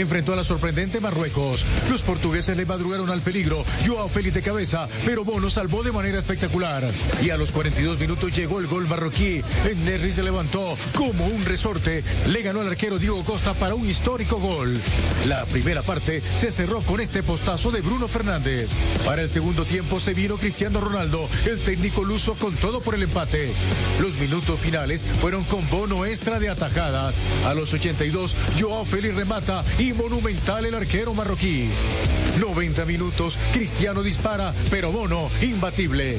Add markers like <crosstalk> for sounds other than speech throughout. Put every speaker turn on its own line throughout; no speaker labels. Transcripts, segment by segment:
enfrentó a la sorprendente Marruecos. Los portugueses le madrugaron al peligro. Joao Félix de cabeza, pero Bono salvó de manera espectacular. Y a los 42 minutos llegó el gol marroquí. Nerri se levantó como un resorte. Le ganó al arquero Diego Costa para un histórico gol. La primera parte se cerró con este postazo de Bruno Fernández. Para el segundo tiempo se vino Cristiano Ronaldo, el técnico luso con todo por el empate. Los minutos finales fueron con bono extra de atajadas. A los 82, Joao Félix remata y monumental el arquero marroquí. 90 minutos, Cristiano dispara, pero Bono imbatible.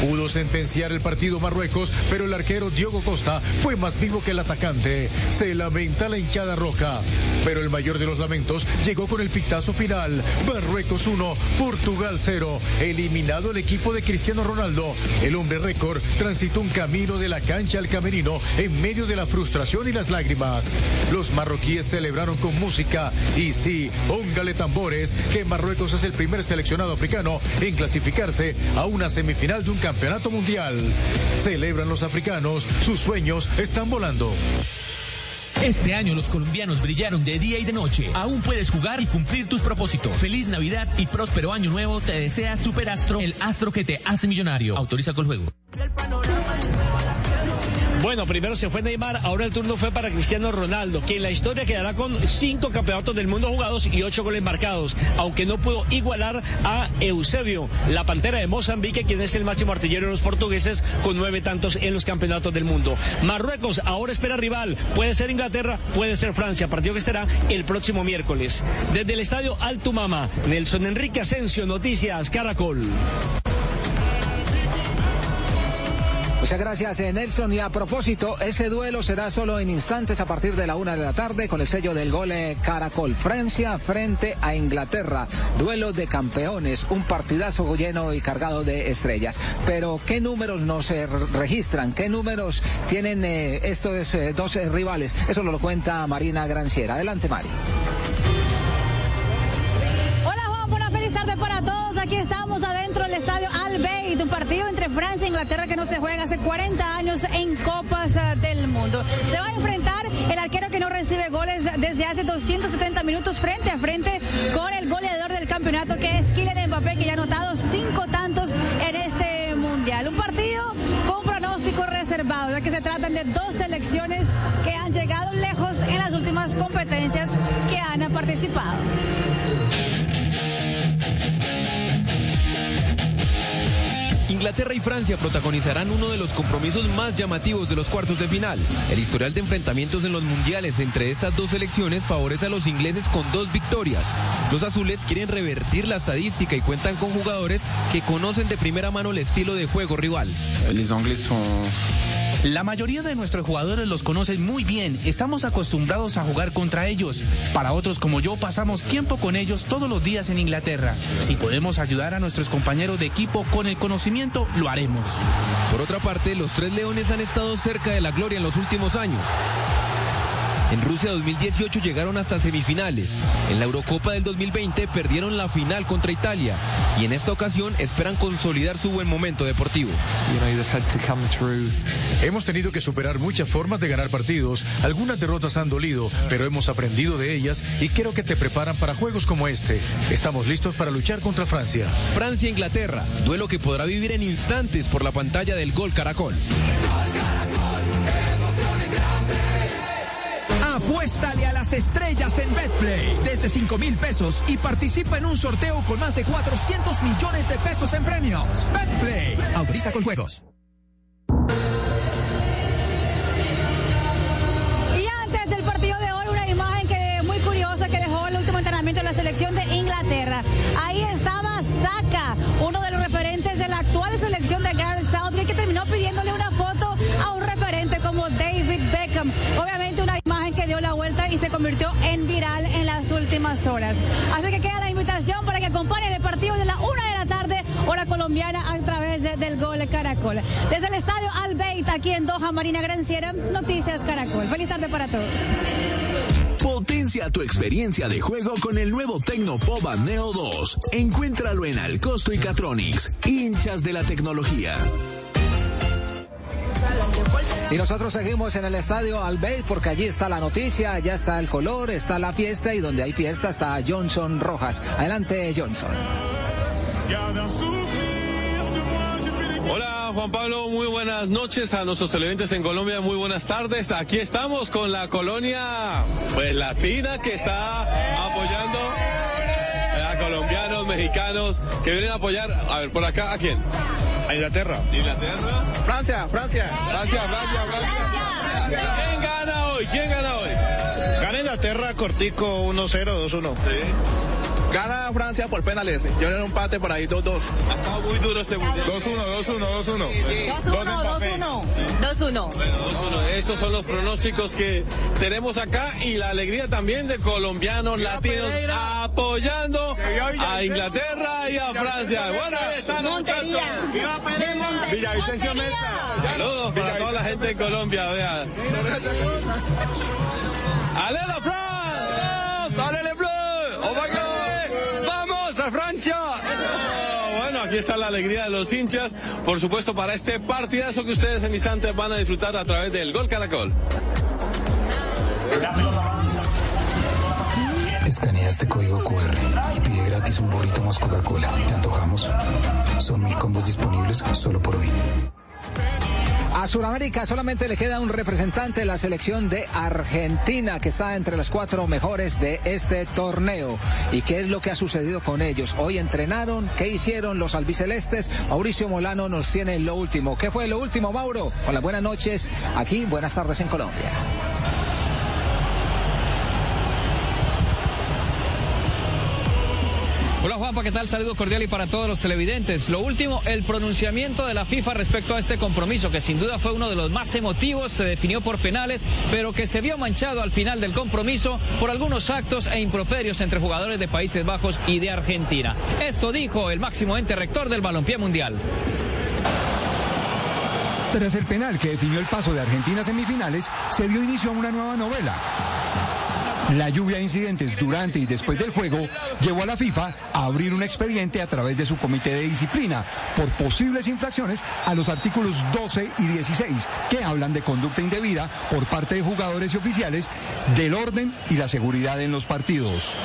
Pudo sentenciar el partido Marruecos, pero el arquero Diogo Costa fue más vivo que el atacante. Se lamenta la hinchada roja, pero el mayor de los lamentos llegó con el pictazo final. Marruecos 1, Portugal 0. Eliminado el equipo de Cristiano Ronaldo. El hombre récord transitó un camino de la cancha al camerino en medio de la frustración y las lágrimas. Los marroquíes celebraron con música y sí, póngale tambores que Marruecos es el primer seleccionado africano en clasificarse a una semifinal de un campeonato mundial. Celebran los africanos, sus sueños están volando.
Este año los colombianos brillaron de día y de noche. Aún puedes jugar y cumplir tus propósitos. Feliz Navidad y próspero año nuevo te desea Superastro, el astro que te hace millonario. Autoriza con el juego.
Bueno, primero se fue Neymar, ahora el turno fue para Cristiano Ronaldo, que en la historia quedará con cinco campeonatos del mundo jugados y ocho goles marcados, aunque no pudo igualar a Eusebio, la pantera de Mozambique, quien es el máximo artillero de los portugueses, con nueve tantos en los campeonatos del mundo. Marruecos ahora espera rival, puede ser Inglaterra, puede ser Francia, partido que estará el próximo miércoles. Desde el estadio Altumama, Nelson Enrique Asensio, Noticias Caracol.
Muchas gracias, eh, Nelson. Y a propósito, ese duelo será solo en instantes a partir de la una de la tarde con el sello del gol eh, Caracol. Francia frente a Inglaterra. Duelo de campeones. Un partidazo lleno y cargado de estrellas. Pero, ¿qué números nos eh, registran? ¿Qué números tienen estos dos rivales? Eso nos lo cuenta Marina Granciera. Adelante, Mari.
Hola, Juan. Buena feliz tarde para todos. Aquí estamos adentro del estadio Al Bayt, un partido entre Francia e Inglaterra que no se juega hace 40 años en Copas eh, del Mundo. Se va a enfrentar el arquero que no recibe goles desde hace 270 minutos frente a frente con el goleador del campeonato que es Kylian Mbappé que ya ha anotado cinco tantos en este mundial. Un partido con pronóstico reservado, ya que se tratan de dos selecciones que han llegado lejos en las últimas competencias que han participado.
Inglaterra y Francia protagonizarán uno de los compromisos más llamativos de los cuartos de final. El historial de enfrentamientos en los mundiales entre estas dos selecciones favorece a los ingleses con dos victorias. Los azules quieren revertir la estadística y cuentan con jugadores que conocen de primera mano el estilo de juego rival.
Los ingleses son
la mayoría de nuestros jugadores los conocen muy bien, estamos acostumbrados a jugar contra ellos. Para otros como yo pasamos tiempo con ellos todos los días en Inglaterra. Si podemos ayudar a nuestros compañeros de equipo con el conocimiento, lo haremos.
Por otra parte, los tres leones han estado cerca de la gloria en los últimos años. En Rusia 2018 llegaron hasta semifinales. En la Eurocopa del 2020 perdieron la final contra Italia. Y en esta ocasión esperan consolidar su buen momento deportivo.
Hemos tenido que superar muchas formas de ganar partidos. Algunas derrotas han dolido, pero hemos aprendido de ellas y creo que te preparan para juegos como este. Estamos listos para luchar contra Francia.
Francia-Inglaterra, duelo que podrá vivir en instantes por la pantalla del Gol Caracol.
Apuéstale a las estrellas en Betplay desde 5 mil pesos y participa en un sorteo con más de 400 millones de pesos en premios. Betplay. Autoriza con juegos.
Y antes del partido de hoy, una imagen que muy curiosa que dejó el último entrenamiento de la selección de Inglaterra. Ahí estaba Saka, uno de los referentes de la actual selección de Gareth Southgate, que terminó pidiéndole una foto a un referente como David Beckham. Obviamente una y se convirtió en viral en las últimas horas. Así que queda la invitación para que acompañen el partido de la una de la tarde, hora colombiana, a través de- del Gol Caracol. Desde el estadio Al Bayt, aquí en Doha, Marina Granciera, Noticias Caracol. Feliz tarde para todos.
Potencia tu experiencia de juego con el nuevo Tecnopova Neo 2. Encuéntralo en Alcosto y Catronics, hinchas de la tecnología.
Y nosotros seguimos en el estadio Albeit porque allí está la noticia, allá está el color, está la fiesta y donde hay fiesta está Johnson Rojas. Adelante, Johnson.
Hola Juan Pablo, muy buenas noches a nuestros televidentes en Colombia, muy buenas tardes. Aquí estamos con la colonia pues latina que está apoyando a colombianos, mexicanos que vienen a apoyar, a ver, por acá, ¿a quién?
A Inglaterra.
Inglaterra.
Francia, Francia.
Francia, Francia, Francia. ¿Quién gana hoy? ¿Quién gana hoy?
Gana Inglaterra cortico 1-0, 2-1.
Sí.
Gana Francia por penales. Yo en un empate por ahí 2-2.
Ha estado muy duro este mundial.
2-1, 2-1, 2-1.
2-1, 2-1. 2-1.
Bueno, estos son los pronósticos que tenemos acá y la alegría también de colombianos, latinos apoyando a Inglaterra y a Francia. Bueno, ahí están
Montería.
Villavicencio Meta.
Saludos para toda la gente de Colombia, vea. ¡Alelo France! Aquí está la alegría de los hinchas, por supuesto, para este partidazo que ustedes en instantes van a disfrutar a través del Gol Caracol.
Escanea este código QR y pide gratis un burrito más Coca-Cola. ¿Te antojamos? Son mil combos disponibles solo por hoy.
A Sudamérica solamente le queda un representante de la selección de Argentina que está entre las cuatro mejores de este torneo. ¿Y qué es lo que ha sucedido con ellos? Hoy entrenaron, ¿qué hicieron los albicelestes? Mauricio Molano nos tiene lo último. ¿Qué fue lo último, Mauro? Con las buenas noches aquí, buenas tardes en Colombia.
Hola Juanpa, ¿qué tal? Saludo cordial y para todos los televidentes. Lo último, el pronunciamiento de la FIFA respecto a este compromiso, que sin duda fue uno de los más emotivos, se definió por penales, pero que se vio manchado al final del compromiso por algunos actos e improperios entre jugadores de Países Bajos y de Argentina. Esto dijo el máximo ente rector del balompié mundial.
Tras el penal que definió el paso de Argentina a semifinales, se dio inicio a una nueva novela. La lluvia de incidentes durante y después del juego llevó a la FIFA a abrir un expediente a través de su comité de disciplina por posibles infracciones a los artículos 12 y 16 que hablan de conducta indebida por parte de jugadores y oficiales del orden y la seguridad en los partidos.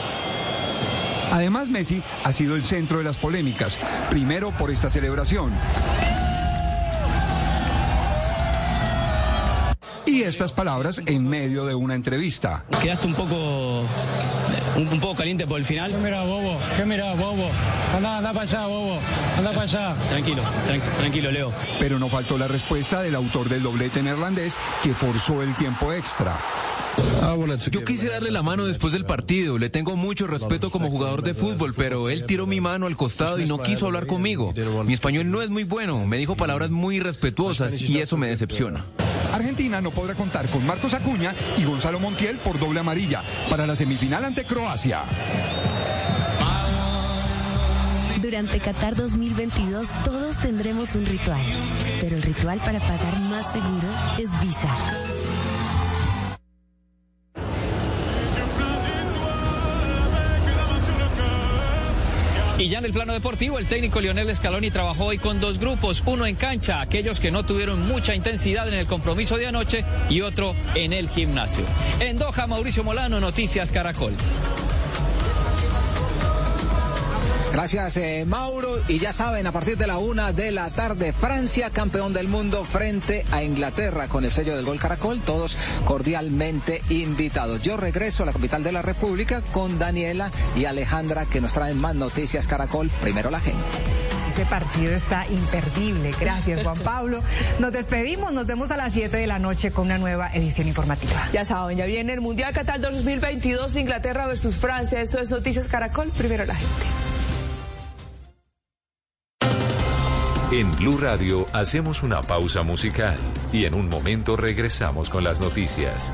Además, Messi ha sido el centro de las polémicas, primero por esta celebración. Y estas palabras en medio de una entrevista.
Quedaste un poco, un, un poco caliente por el final.
¿Qué mira, bobo? ¿Qué mira, bobo? Anda, anda para allá, bobo. Anda para allá.
Tranquilo, tran- tranquilo, Leo.
Pero no faltó la respuesta del autor del doblete neerlandés que forzó el tiempo extra.
Yo quise darle la mano después del partido, le tengo mucho respeto como jugador de fútbol, pero él tiró mi mano al costado y no quiso hablar conmigo. Mi español no es muy bueno, me dijo palabras muy irrespetuosas y eso me decepciona.
Argentina no podrá contar con Marcos Acuña y Gonzalo Montiel por doble amarilla para la semifinal ante Croacia.
Durante Qatar 2022 todos tendremos un ritual, pero el ritual para pagar más seguro es Visa.
Y ya en el plano deportivo, el técnico Lionel Scaloni trabajó hoy con dos grupos, uno en cancha, aquellos que no tuvieron mucha intensidad en el compromiso de anoche, y otro en el gimnasio. En Doha, Mauricio Molano, Noticias Caracol.
Gracias, eh, Mauro. Y ya saben, a partir de la una de la tarde, Francia, campeón del mundo frente a Inglaterra con el sello del Gol Caracol, todos cordialmente invitados. Yo regreso a la capital de la República con Daniela y Alejandra que nos traen más noticias Caracol. Primero la gente.
Este partido está imperdible. Gracias, Juan <laughs> Pablo. Nos despedimos, nos vemos a las 7 de la noche con una nueva edición informativa.
Ya saben, ya viene el Mundial Qatar 2022, Inglaterra versus Francia. Esto es Noticias Caracol, primero la gente.
En Blue Radio hacemos una pausa musical y en un momento regresamos con las noticias.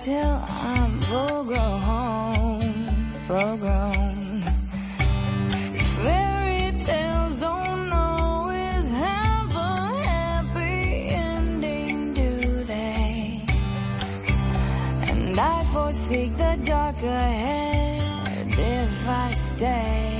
till I'm full grown, full grown. Fairy tales don't always have a happy ending, do they? And I forsake the dark ahead if I stay.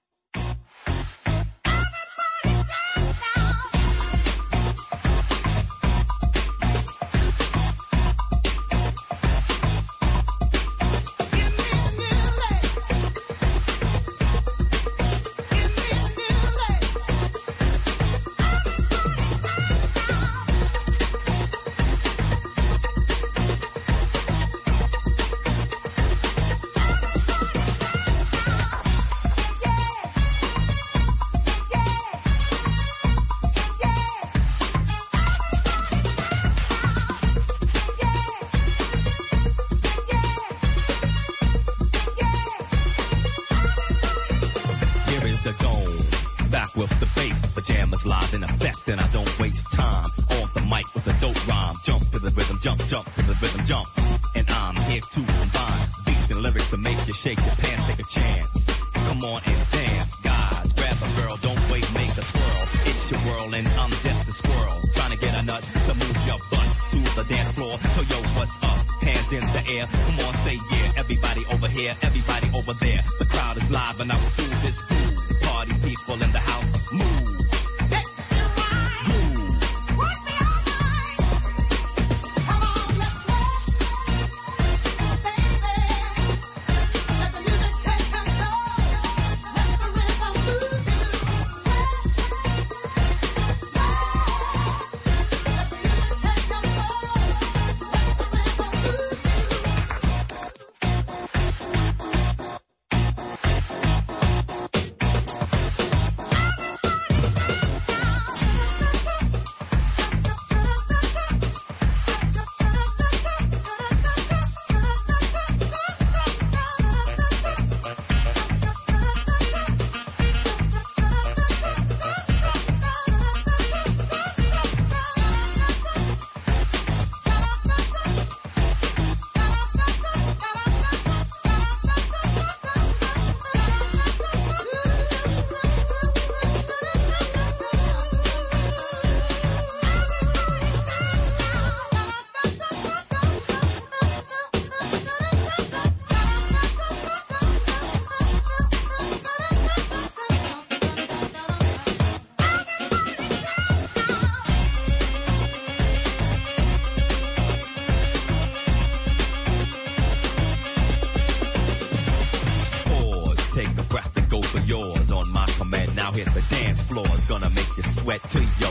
wet to you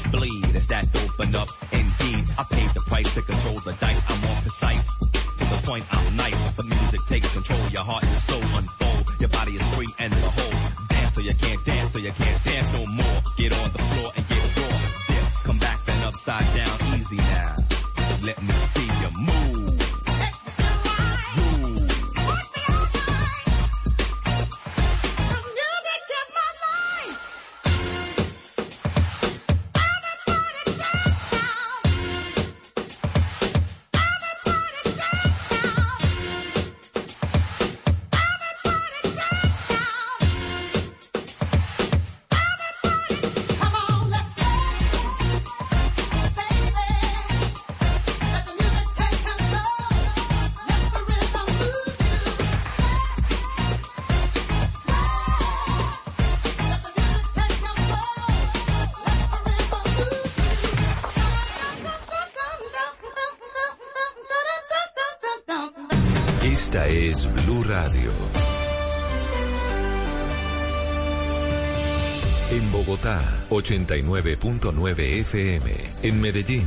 89.9 FM. En Medellín,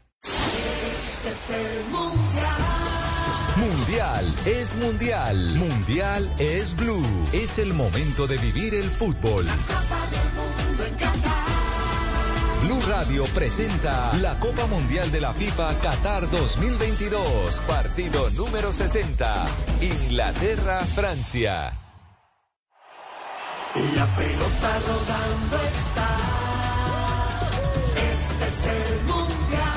Es el mundial.
Mundial es mundial. Mundial es blue. Es el momento de vivir el fútbol. Blue Radio presenta la Copa Mundial de la FIFA Qatar 2022. Partido número 60. Inglaterra-Francia.
La pelota rodando está. Este es el mundial.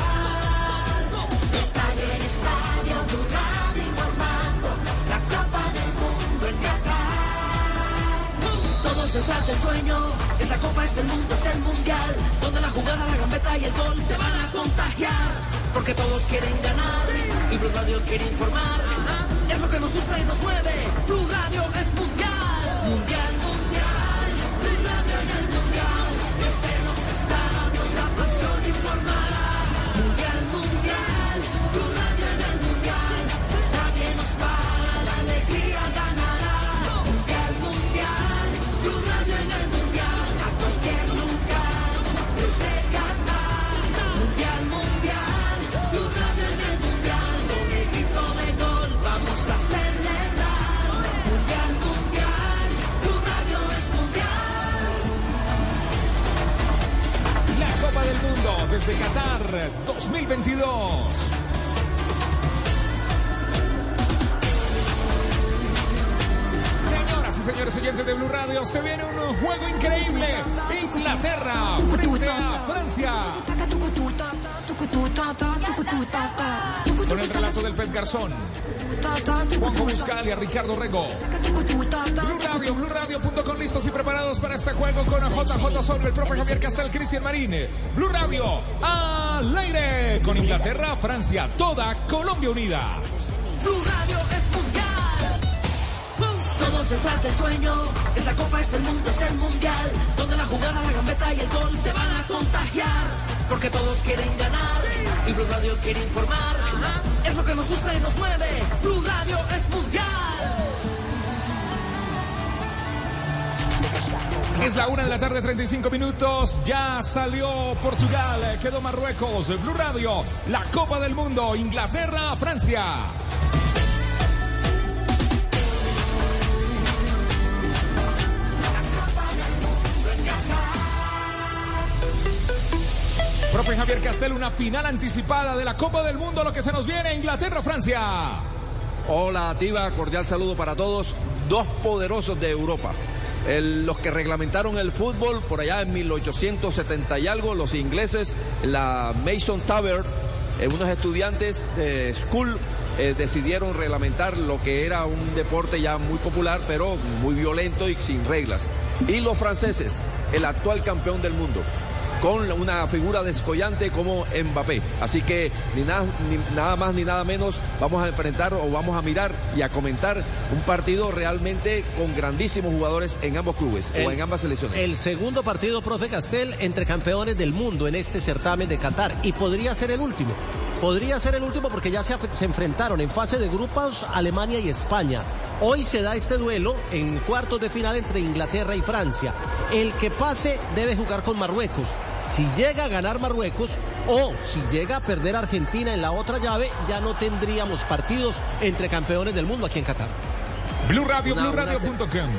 Detrás del sueño. Es la Copa, es el mundo, es el mundial. Donde la jugada, la gambeta y el gol te van a contagiar. Porque todos quieren ganar. Y Blue Radio quiere informar. Es lo que nos gusta y nos mueve. Blue Radio es mundial. Mundial, mundial. Blue Radio en el mundial. Desde los estadios la pasión informará. Mundial, mundial. Blue Radio en el mundial. Nadie nos para, la alegría ganará. Blue Radio en el mundial. A cualquier lugar. Desde Qatar. Mundial, mundial. Blue Radio en el mundial. Con el grito de gol vamos a celebrar. Mundial, mundial. Blue Radio es mundial.
La Copa del Mundo desde Qatar 2022. Señores oyentes de Blue Radio, se viene un juego increíble. Inglaterra Francia. Con el relato del Pep Garzón. Juanjo Buscal y a Ricardo Rego. Blue Radio, BlueRadio.com listos y preparados para este juego con JJ sobre el propio Javier Castel, Cristian Marín. Blue Radio al aire con Inglaterra, Francia, toda Colombia unida.
Blue Radio es detrás del sueño. Es la copa, es el mundo, es el mundial. Donde la jugada, la gambeta y el gol te van a contagiar. Porque todos quieren ganar. Y Blue Radio quiere informar. Es lo que nos gusta y nos mueve. Blue Radio es mundial.
Es la una de la tarde, 35 minutos. Ya salió Portugal, eh, quedó Marruecos. Blue Radio, la Copa del Mundo, Inglaterra, Francia. Profe Javier Castel, una final anticipada de la Copa del Mundo, lo que se nos viene, Inglaterra-Francia.
Hola, Tiva, cordial saludo para todos. Dos poderosos de Europa. Los que reglamentaron el fútbol por allá en 1870 y algo, los ingleses, la Mason Tower, eh, unos estudiantes de school eh, decidieron reglamentar lo que era un deporte ya muy popular, pero muy violento y sin reglas. Y los franceses, el actual campeón del mundo con una figura descollante como Mbappé. Así que ni nada, ni nada más ni nada menos vamos a enfrentar o vamos a mirar y a comentar un partido realmente con grandísimos jugadores en ambos clubes o en ambas selecciones.
El segundo partido, profe Castel, entre campeones del mundo en este certamen de Qatar. Y podría ser el último. Podría ser el último porque ya se, enfrentaron en fase de grupos Alemania y España. Hoy se da este duelo en cuartos de final entre Inglaterra y Francia. El que pase debe jugar con Marruecos. Si llega a ganar Marruecos o si llega a perder Argentina en la otra llave, ya no tendríamos partidos entre campeones del mundo aquí en Qatar.
Blue Radio, BlueRadio.com.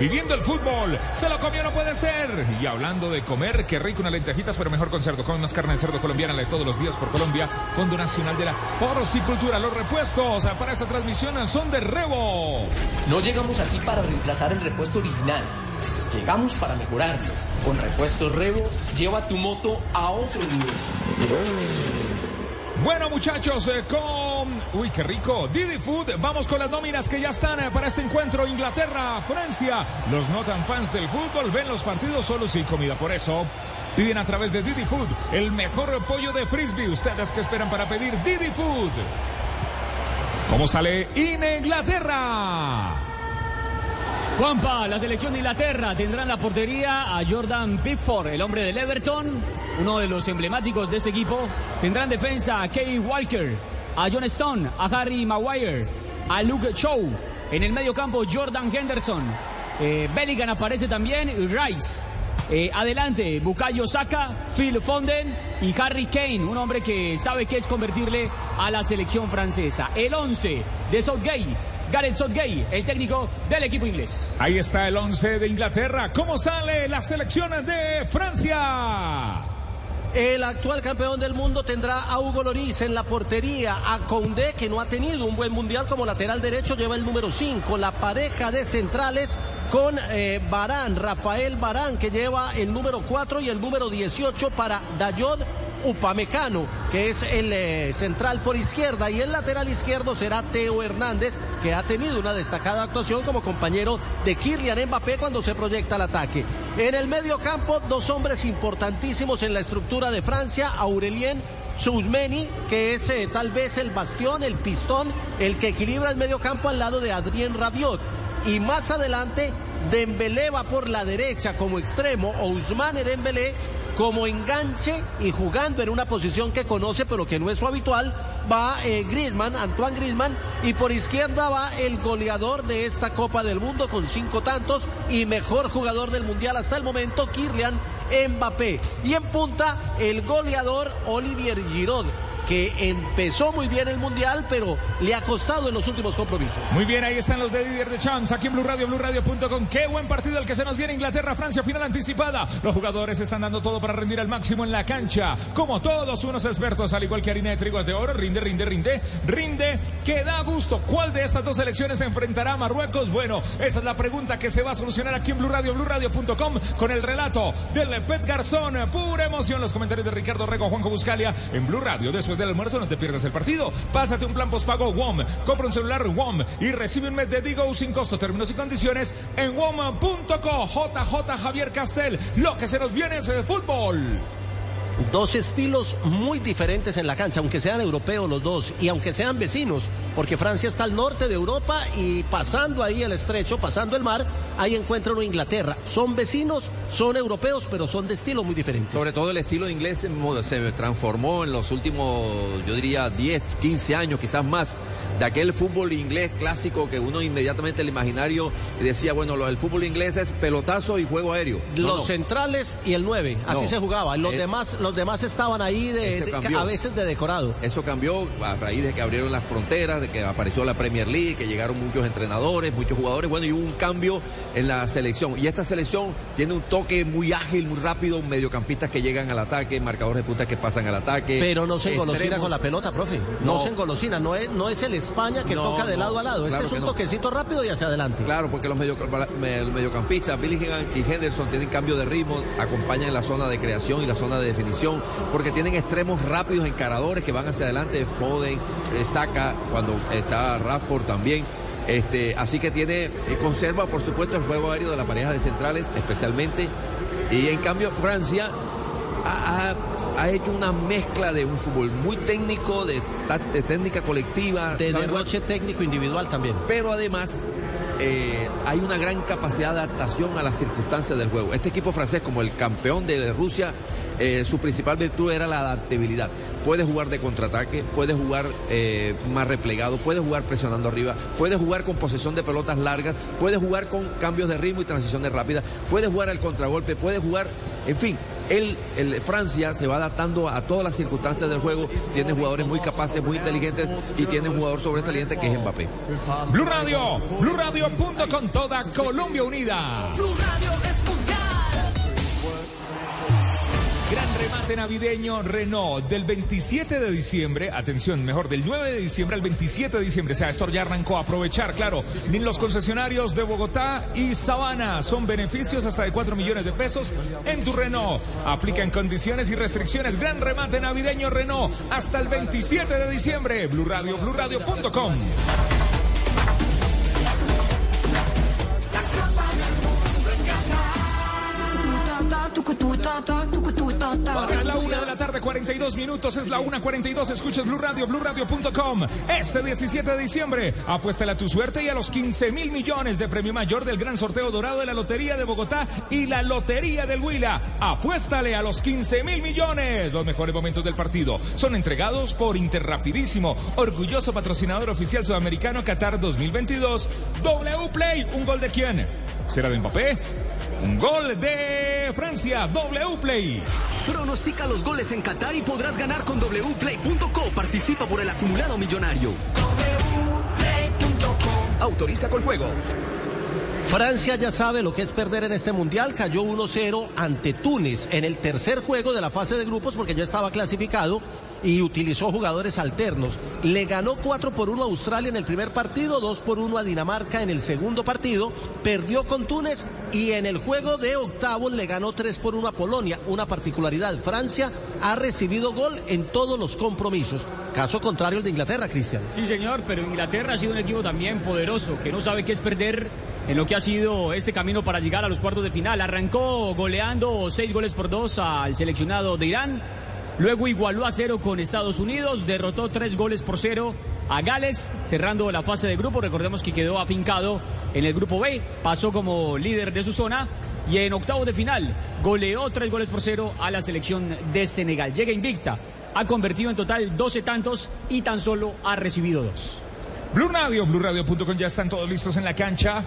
Viviendo el fútbol, se lo comió, no puede ser. Y hablando de comer, qué rico unas lentejitas, pero mejor con cerdo. Come más carne de cerdo colombiana, la de todos los días por Colombia. Fondo Nacional de la Porcicultura. Los repuestos para esta transmisión son de Rebo.
No llegamos aquí para reemplazar el repuesto original. Llegamos para mejorarlo. Con repuestos Revo, lleva tu moto a otro nivel.
Bueno, muchachos, eh, con. Uy, qué rico. Didi Food. Vamos con las nóminas que ya están eh, para este encuentro. Inglaterra, Francia. Los no tan fans del fútbol ven los partidos solo sin comida. Por eso, piden a través de Didi Food el mejor pollo de frisbee. Ustedes que esperan para pedir Didi Food. ¿Cómo sale Inglaterra?
Juanpa, la selección de Inglaterra tendrá en la portería a Jordan Pickford, el hombre del Everton, uno de los emblemáticos de este equipo. Tendrá en defensa a Kay Walker, a John Stone, a Harry Maguire, a Luke Shaw. En el medio campo, Jordan Henderson. Eh, Bellingham aparece también, Rice. Eh, adelante, Bukayo Saka, Phil Foden y Harry Kane, un hombre que sabe qué es convertirle a la selección francesa. El 11 de Southgate, Gareth Southgate, el técnico del equipo inglés.
Ahí está el 11 de Inglaterra. ¿Cómo sale la selección de Francia?
El actual campeón del mundo tendrá a Hugo Loris en la portería, a Koundé, que no ha tenido un buen mundial como lateral derecho, lleva el número 5, la pareja de centrales con eh, Barán, Rafael Barán, que lleva el número 4 y el número 18 para Dayod Upamecano, que es el eh, central por izquierda, y el lateral izquierdo será Teo Hernández, que ha tenido una destacada actuación como compañero de Kylian Mbappé cuando se proyecta el ataque. En el medio campo, dos hombres importantísimos en la estructura de Francia, Aurelien Soumeni, que es eh, tal vez el bastión, el pistón, el que equilibra el medio campo al lado de Adrien Rabiot. Y más adelante, Dembélé va por la derecha como extremo, Ousmane Dembélé como enganche y jugando en una posición que conoce pero que no es su habitual, va eh, Antoine Griezmann, y por izquierda va el goleador de esta Copa del Mundo con cinco tantos y mejor jugador del Mundial hasta el momento, Kylian Mbappé. Y en punta, el goleador Olivier Giroud, que empezó muy bien el Mundial, pero le ha costado en los últimos compromisos.
Muy bien, ahí están los de Didier de Champs, aquí en Blue Radio, BlueRadio.com. Qué buen partido el que se nos viene Inglaterra-Francia, final anticipada. Los jugadores están dando todo para rendir al máximo en la cancha. Como todos unos expertos, al igual que harina de triguas de oro, rinde, rinde, rinde, rinde, que da gusto. ¿Cuál de estas dos selecciones se enfrentará a Marruecos? Bueno, esa es la pregunta que se va a solucionar aquí en Blue Radio, BlueRadio.com, con el relato del Pet Garzón. Pura emoción, los comentarios de Ricardo Rego, Juanjo Buscalia, en Blue Radio. Después del almuerzo no te pierdas el partido. Pásate un plan postpago WOM. Compra un celular WOM y recibe un mes de Digo sin costo. Términos y condiciones en WOM.co. JJ Javier Castel. Lo que se nos viene es el fútbol.
Dos estilos muy diferentes en la cancha, aunque sean europeos los dos y aunque sean vecinos, porque Francia está al norte de Europa y pasando ahí el estrecho, pasando el mar, ahí encuentra uno Inglaterra. Son vecinos, son europeos, pero son de estilo muy diferentes.
Sobre todo el estilo inglés se transformó en los últimos, yo diría, 10, 15 años, quizás más, de aquel fútbol inglés clásico que uno inmediatamente el imaginario decía, bueno, el fútbol inglés es pelotazo y juego aéreo. No,
Los
no.
centrales y el 9, así
No.
se jugaba. Los
Eh,
demás, los demás estaban ahí de, a veces de decorado.
Eso cambió a raíz de que abrieron las fronteras, de que apareció la Premier League, que llegaron muchos entrenadores, muchos jugadores. Bueno, y hubo un cambio en la selección. Y esta selección tiene un toque toque muy ágil, muy rápido, mediocampistas que llegan al ataque, marcadores de punta que pasan al ataque.
Pero no se engolosina
extremos.
con la pelota, profe. No,
No.
se engolosina. No es, no es el España que
No,
toca de lado a lado.
claro
este es un toquecito rápido y hacia adelante.
Claro, porque los, medio- me- los mediocampistas, Billingham y Henderson, tienen cambio de ritmo, acompañan en la zona de creación y la zona de definición, porque tienen extremos rápidos, encaradores que van hacia adelante, Foden, eh, Saka, cuando está Rafford también. Este, así que tiene, eh, conserva por supuesto el juego aéreo de la pareja de centrales, especialmente. Y en cambio Francia ha, ha- ha hecho una mezcla de un fútbol muy técnico, de, técnica colectiva.
De derroche técnico individual también.
pero además eh, hay una gran capacidad de adaptación a las circunstancias del juego. Este equipo francés, como el campeón de Rusia, eh, su principal virtud era la adaptabilidad. Puede jugar de contraataque, puede jugar eh, más replegado, puede jugar presionando arriba, puede jugar con posesión de pelotas largas, puede jugar con cambios de ritmo y transiciones rápidas, puede jugar al contragolpe, puede jugar, en fin. Él, el Francia se va adaptando a todas las circunstancias del juego, tiene jugadores muy capaces, muy inteligentes y tiene un jugador sobresaliente que es Mbappé.
Blue Radio, BlueRadio.com, toda Colombia unida. Gran remate navideño Renault del 27 de diciembre, atención, mejor, del 9 de diciembre al 27 de diciembre. O sea, esto ya arrancó a aprovechar, claro. En los concesionarios de Bogotá y Sabana son beneficios hasta de 4 millones de pesos en tu Renault. Aplican condiciones y restricciones. Gran remate navideño Renault hasta el 27 de diciembre. Blue Radio, Es la una de la tarde, 42 minutos. Es la una 42. Escuchas Blue Radio, BlueRadio.com. Este 17 de diciembre, apuéstale a tu suerte y a los 15 mil millones de premio mayor del gran sorteo dorado de la Lotería de Bogotá y la Lotería del Huila. Apuéstale a los 15 mil millones. Los mejores momentos del partido son entregados por Interrapidísimo, orgulloso patrocinador oficial sudamericano Qatar 2022. W Play, ¿un gol de quién? ¿Será de Mbappé? Un gol de Francia, W Play.
Pronostica los goles en Qatar y podrás ganar con wplay.co. Participa por el acumulado millonario. Autoriza con juegos.
Francia ya sabe lo que es perder en este mundial. Cayó 1-0 ante Túnez en el tercer juego de la fase de grupos porque ya estaba clasificado y utilizó jugadores alternos. Le ganó 4 por 1 a Australia en el primer partido, 2 por 1 a Dinamarca en el segundo partido, perdió con Túnez y en el juego de octavos le ganó 3 por 1 a Polonia. Una particularidad, Francia ha recibido gol en todos los compromisos. Caso contrario el de Inglaterra, Cristian.
Sí, señor, pero Inglaterra ha sido un equipo también poderoso, que no sabe qué es perder en lo que ha sido este camino para llegar a los cuartos de final. Arrancó goleando seis goles por dos al seleccionado de Irán. Luego igualó a cero con Estados Unidos, derrotó tres goles por cero a Gales, cerrando la fase de grupo. Recordemos que quedó afincado en el grupo B, pasó como líder de su zona y en octavos de final goleó tres goles por cero a la selección de Senegal. Llega invicta, ha convertido en total 12 tantos y tan solo ha recibido dos.
Blue Radio, BlueRadio.com, ya están todos listos en la cancha.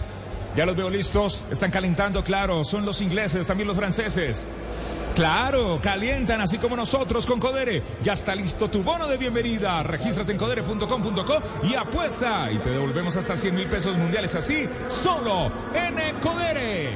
Ya los veo listos, están calentando, claro, son los ingleses, también los franceses. Claro, calientan así como nosotros con Codere. Ya está listo tu bono de bienvenida. Regístrate en codere.com.co y apuesta. Y te devolvemos hasta 100 mil pesos mundiales así, solo en Codere.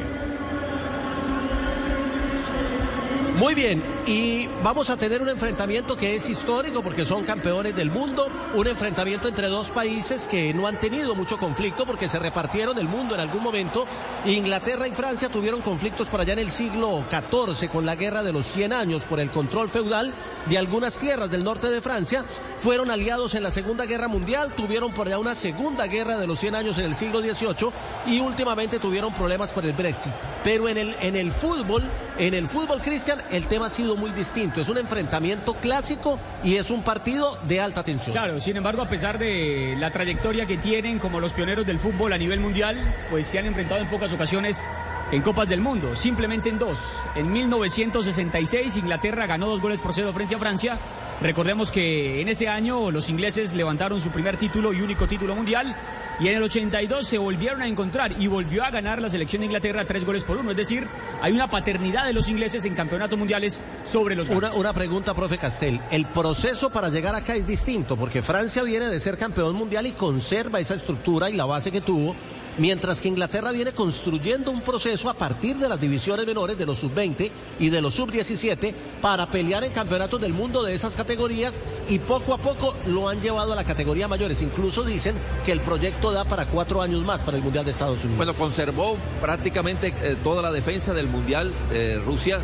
Muy bien, y vamos a tener un enfrentamiento que es histórico porque son campeones del mundo, un enfrentamiento entre dos países que no han tenido mucho conflicto porque se repartieron el mundo en algún momento. Inglaterra y Francia tuvieron conflictos por allá en el siglo XIV con la guerra de los 100 años por el control feudal de algunas tierras del norte de Francia. Fueron aliados en la Segunda Guerra Mundial, tuvieron por allá una Segunda Guerra de los 100 años en el siglo XVIII y últimamente tuvieron problemas por el Brexit. Pero en el, en el fútbol, en el fútbol, Cristian, el tema ha sido muy distinto. Es un enfrentamiento clásico y es un partido de alta tensión.
Claro, sin embargo, a pesar de la trayectoria que tienen como los pioneros del fútbol a nivel mundial, pues se han enfrentado en pocas ocasiones en Copas del Mundo, simplemente en dos. En 1966 Inglaterra ganó dos goles por cero frente a Francia. Recordemos que en ese año los ingleses levantaron su primer título y único título mundial. Y en el 82 se volvieron a encontrar y volvió a ganar la selección de Inglaterra tres goles por uno. Es decir, hay una paternidad de los ingleses en campeonatos mundiales sobre los
Una, una pregunta, profe Castel. El proceso para llegar acá es distinto, porque Francia viene de ser campeón mundial y conserva esa estructura y la base que tuvo mientras que Inglaterra viene construyendo un proceso a partir de las divisiones menores de los sub-20 y de los sub-17 para pelear en campeonatos del mundo de esas categorías y poco a poco lo han llevado a la categoría mayores. Incluso dicen que el proyecto da para cuatro años más para el Mundial de Estados Unidos.
Bueno, conservó prácticamente eh, toda la defensa del Mundial eh, Rusia.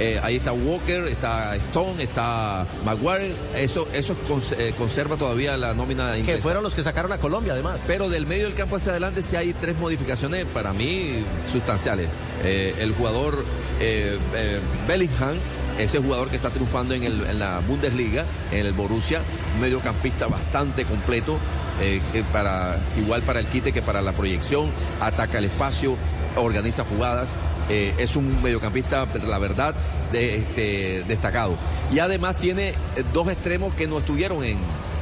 Eh, ahí está Walker, está Stone, está Maguire. Eso, eso cons- eh, conserva todavía la nómina inglesa.
Que fueron los que sacaron a Colombia, además.
Pero del medio del campo hacia adelante sí hay tres modificaciones para mí sustanciales. Eh, el jugador Bellingham, ese jugador que está triunfando en, el- en la Bundesliga, en el Borussia, mediocampista bastante completo, eh, para, igual para el quite que para la proyección, ataca el espacio, organiza jugadas. Eh, es un mediocampista, la verdad, este, destacado. Y además tiene eh, dos extremos que no estuvieron en,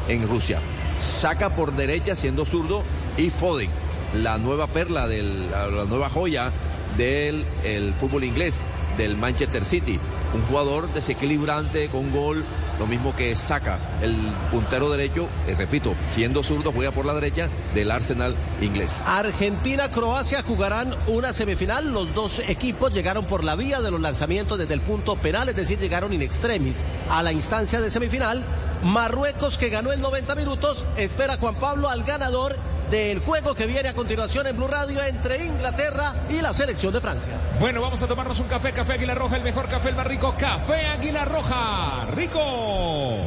en Rusia. Saca por derecha siendo zurdo y Foden, la nueva perla, del, la, la nueva joya del el fútbol inglés, del Manchester City. Un jugador desequilibrante con gol, lo mismo que Saca, el puntero derecho, eh, repito, siendo zurdo, juega por la derecha del Arsenal inglés.
Argentina-Croacia jugarán una semifinal. Los dos equipos llegaron por la vía de los lanzamientos desde el punto penal, es decir, llegaron in extremis a la instancia de semifinal. Marruecos, que ganó en 90 minutos, espera Juan Pablo al ganador del juego que viene a continuación en Blue Radio entre Inglaterra y la selección de Francia.
Bueno, vamos a tomarnos un café, café Águila Roja, el mejor café, el más rico, café Águila Roja, rico.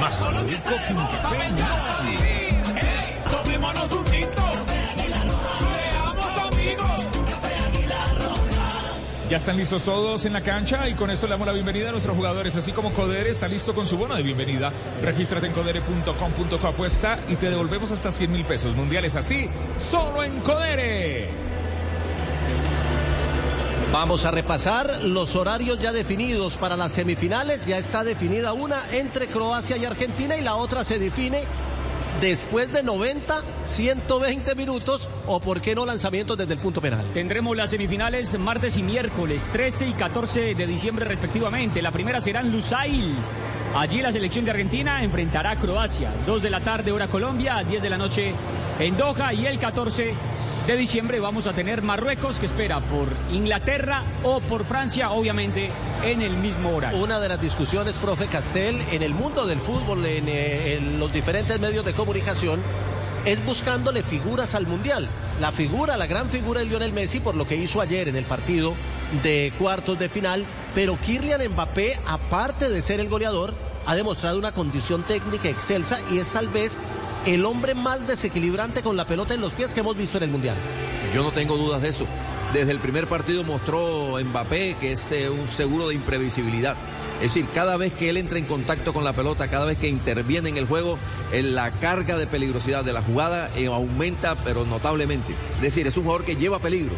Más rico que un café. Ya están listos todos en la cancha y con esto le damos la bienvenida a nuestros jugadores, así como Codere está listo con su bono de bienvenida. Regístrate en codere.com.co apuesta y te devolvemos hasta 100 mil pesos mundiales así, solo en Codere.
Vamos a repasar los horarios ya definidos para las semifinales. Ya está definida una entre Croacia y Argentina y la otra se define después de 90, 120 minutos o por qué no lanzamientos desde el punto penal.
Tendremos las semifinales martes y miércoles, 13 y 14 de diciembre respectivamente. La primera será en Lusail. Allí la selección de Argentina enfrentará a Croacia. 2 de la tarde hora Colombia, 10 de la noche en Doha y el 14 de diciembre vamos a tener Marruecos que espera por Inglaterra o por Francia, obviamente en el mismo horario.
Una de las discusiones, profe Castel, en el mundo del fútbol, en, eh, en los diferentes medios de comunicación, es buscándole figuras al Mundial. La figura, la gran figura de Lionel Messi por lo que hizo ayer en el partido de cuartos de final, pero Kylian Mbappé, aparte de ser el goleador, ha demostrado una condición técnica excelsa y es tal vez el hombre más desequilibrante con la pelota en los pies que hemos visto en el Mundial.
Yo no tengo dudas de eso. Desde el primer partido mostró Mbappé que es eh, un seguro de imprevisibilidad. Es decir, cada vez que él entra en contacto con la pelota, cada vez que interviene en el juego, la carga de peligrosidad de la jugada eh, aumenta, pero notablemente. Es decir, es un jugador que lleva peligro,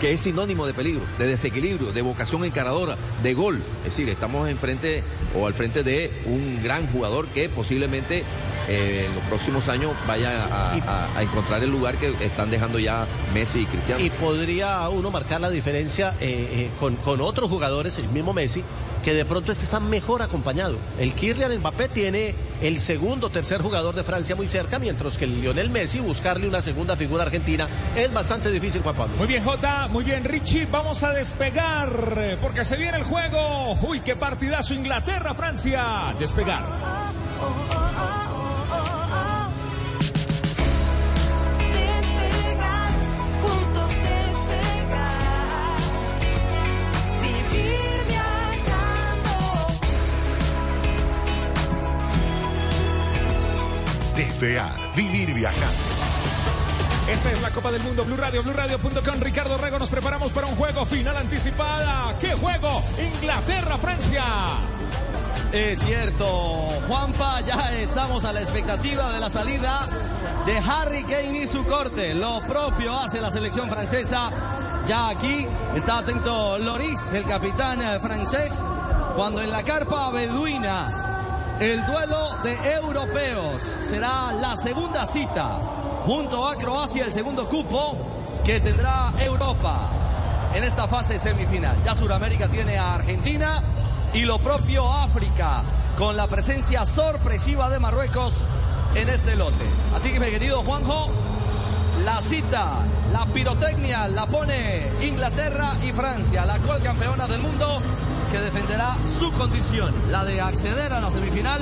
que es sinónimo de peligro, de desequilibrio, de vocación encaradora, de gol. Es decir, estamos enfrente o al frente de un gran jugador que posiblemente eh, en los próximos años vaya a, a- a encontrar el lugar que están dejando ya Messi y Cristiano.
Y podría uno marcar la diferencia eh, eh, con, con otros jugadores, el mismo Messi, que de pronto este está mejor acompañado. El Kylian Mbappé tiene el segundo, tercer jugador de Francia muy cerca, mientras que el Lionel Messi, buscarle una segunda figura argentina, es bastante difícil, Juan Pablo.
Muy bien, Jota, muy bien, Richie. Vamos a despegar porque se viene el juego. Uy, qué partidazo Inglaterra, Francia. Despegar.
Despegar, Despegar, vivir viajando.
Esta es la Copa del Mundo, Blue Radio, BlueRadio.com. Ricardo Rego, nos preparamos para un juego final anticipada. ¿Qué juego? Inglaterra, Francia.
Es cierto, Juanpa, ya estamos a la expectativa de la salida de Harry Kane y su corte. Lo propio hace la selección francesa. Ya aquí está atento Loris, el capitán eh, francés, cuando en la carpa beduina el duelo de europeos será la segunda cita junto a Croacia, el segundo cupo que tendrá Europa en esta fase semifinal. Ya Sudamérica tiene a Argentina y lo propio África con la presencia sorpresiva de Marruecos en este lote. Así que mi querido Juanjo, La cita, la pirotecnia la pone Inglaterra y Francia, la actual campeona del mundo que defenderá su condición, la de acceder a la semifinal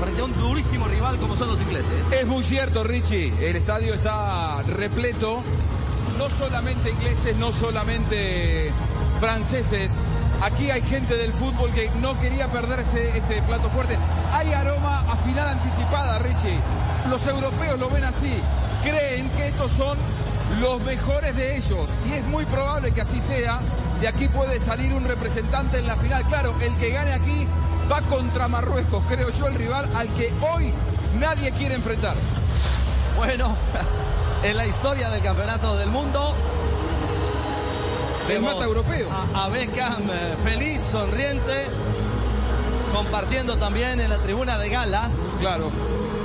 frente a un durísimo rival como son los ingleses.
Es muy cierto, Richie. El estadio está repleto. No solamente ingleses, no solamente franceses. Aquí hay gente del fútbol que no quería perderse este plato fuerte. Hay aroma a final anticipada, Richie. Los europeos lo ven así. Creen que estos son los mejores de ellos. Y es muy probable que así sea. De aquí puede salir un representante en la final. Claro, el que gane aquí va contra Marruecos, creo yo, el rival al que hoy nadie quiere enfrentar.
Bueno, <laughs> en la historia del campeonato del mundo.
El mata europeo.
A, a Beckham eh, feliz, sonriente, compartiendo también en la tribuna de gala.
Claro.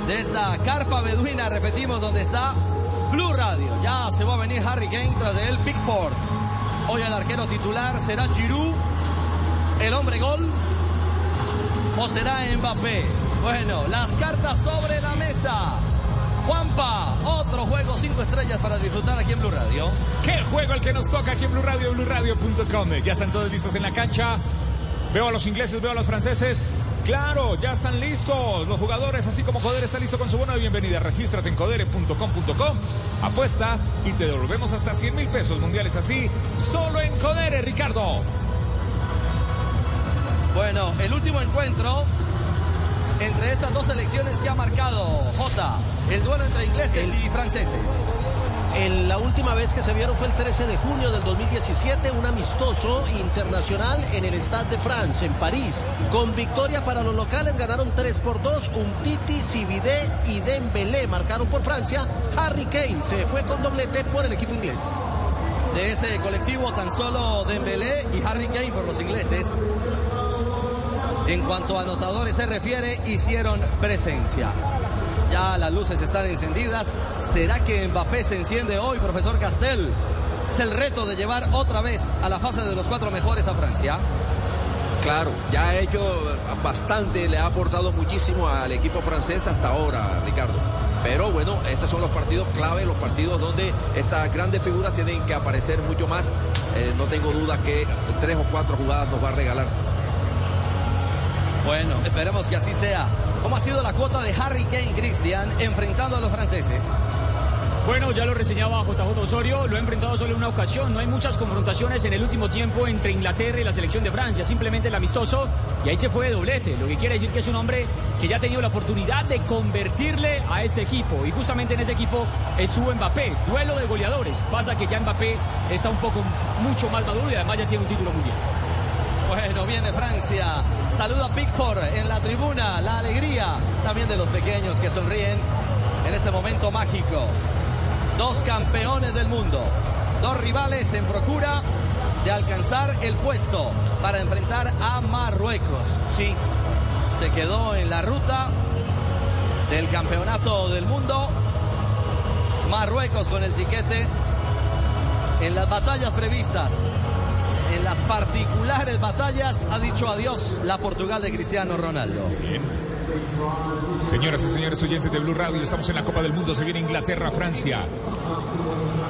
De esta carpa beduina, repetimos, donde está Blue Radio. Ya se va a venir Harry Kane tras de él, Pickford. Hoy el arquero titular será Giroud, el hombre gol, o será Mbappé. Bueno, las cartas sobre la mesa. Juanpa, otro juego cinco estrellas para disfrutar aquí en Blue Radio.
¿Qué juego el que nos toca aquí en Blue Radio, BlueRadio.com? Ya están todos listos en la cancha. Veo a los ingleses, veo a los franceses. Claro, ya están listos los jugadores, así como Codere está listo con su bono de bienvenida. Regístrate en codere.com.com, apuesta y te devolvemos hasta 100 mil pesos mundiales así, solo en Codere, Ricardo.
Bueno, el último encuentro entre estas dos selecciones que ha marcado J, el duelo entre ingleses y franceses.
En la última vez que se vieron fue el 13 de junio del 2017, un amistoso internacional en el Stade de France, en París. Con victoria para los locales ganaron 3 por 2. Titi, Sibidé y Dembélé marcaron por Francia. Harry Kane se fue con doblete por el equipo inglés.
De ese colectivo tan solo Dembélé y Harry Kane por los ingleses. En cuanto a anotadores se refiere, hicieron presencia. Ya las luces están encendidas. ¿Será que Mbappé se enciende hoy, profesor Castel? Es el reto de llevar otra vez a la fase de los cuatro mejores a Francia.
Claro, ya ha hecho bastante, le ha aportado muchísimo al equipo francés hasta ahora, Ricardo. Pero bueno, estos son los partidos clave, los partidos donde estas grandes figuras tienen que aparecer mucho más. Eh, no tengo duda que tres o cuatro jugadas nos va a regalar.
Bueno, esperemos que así sea. ¿Cómo ha sido la cuota de Harry Kane, Christian, enfrentando a los franceses?
Bueno, ya lo reseñaba JJ Osorio, lo ha enfrentado solo en una ocasión, no hay muchas confrontaciones en el último tiempo entre Inglaterra y la selección de Francia, simplemente el amistoso y ahí se fue de doblete, lo que quiere decir que es un hombre que ya ha tenido la oportunidad de convertirle a ese equipo y justamente en ese equipo estuvo Mbappé, duelo de goleadores, pasa que ya Mbappé está un poco mucho más maduro y además ya tiene un título mundial.
Bueno, viene Francia. Saluda Pickford en la tribuna. La alegría también de los pequeños que sonríen en este momento mágico. Dos campeones del mundo. Dos rivales en procura de alcanzar el puesto para enfrentar a Marruecos. Sí, se quedó en la ruta del campeonato del mundo. Marruecos con el tiquete en las batallas previstas particulares batallas ha dicho adiós la Portugal de Cristiano Ronaldo.
Señoras y señores oyentes de Blue Radio, estamos en la Copa del Mundo, se viene Inglaterra, Francia.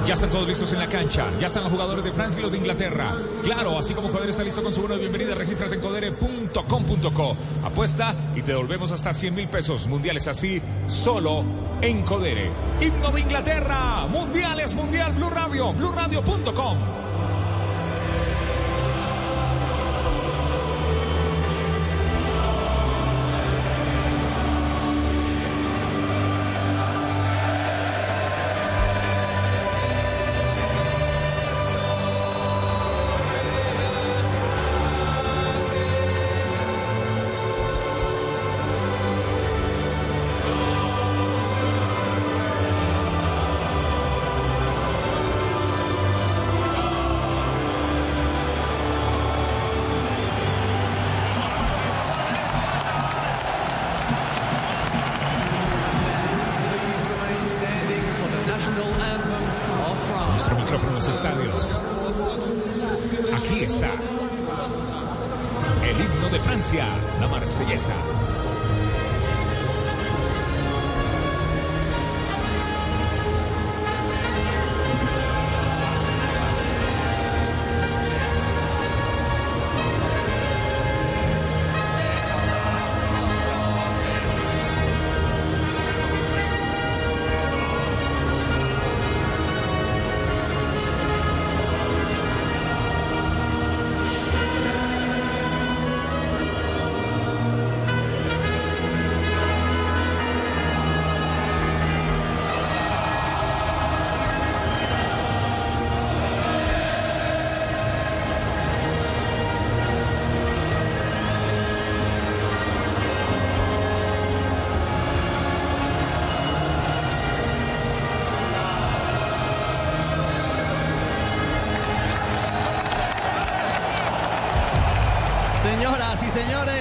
Ya están todos listos en la cancha, ya están los jugadores de Francia y los de Inglaterra. Claro, así como Codere está listo con su bono bienvenida, regístrate en codere.com.co. Apuesta y te devolvemos hasta 100 mil pesos mundiales así, solo en Codere. Himno de Inglaterra, mundiales, mundial, Blue Radio, blueradio.com.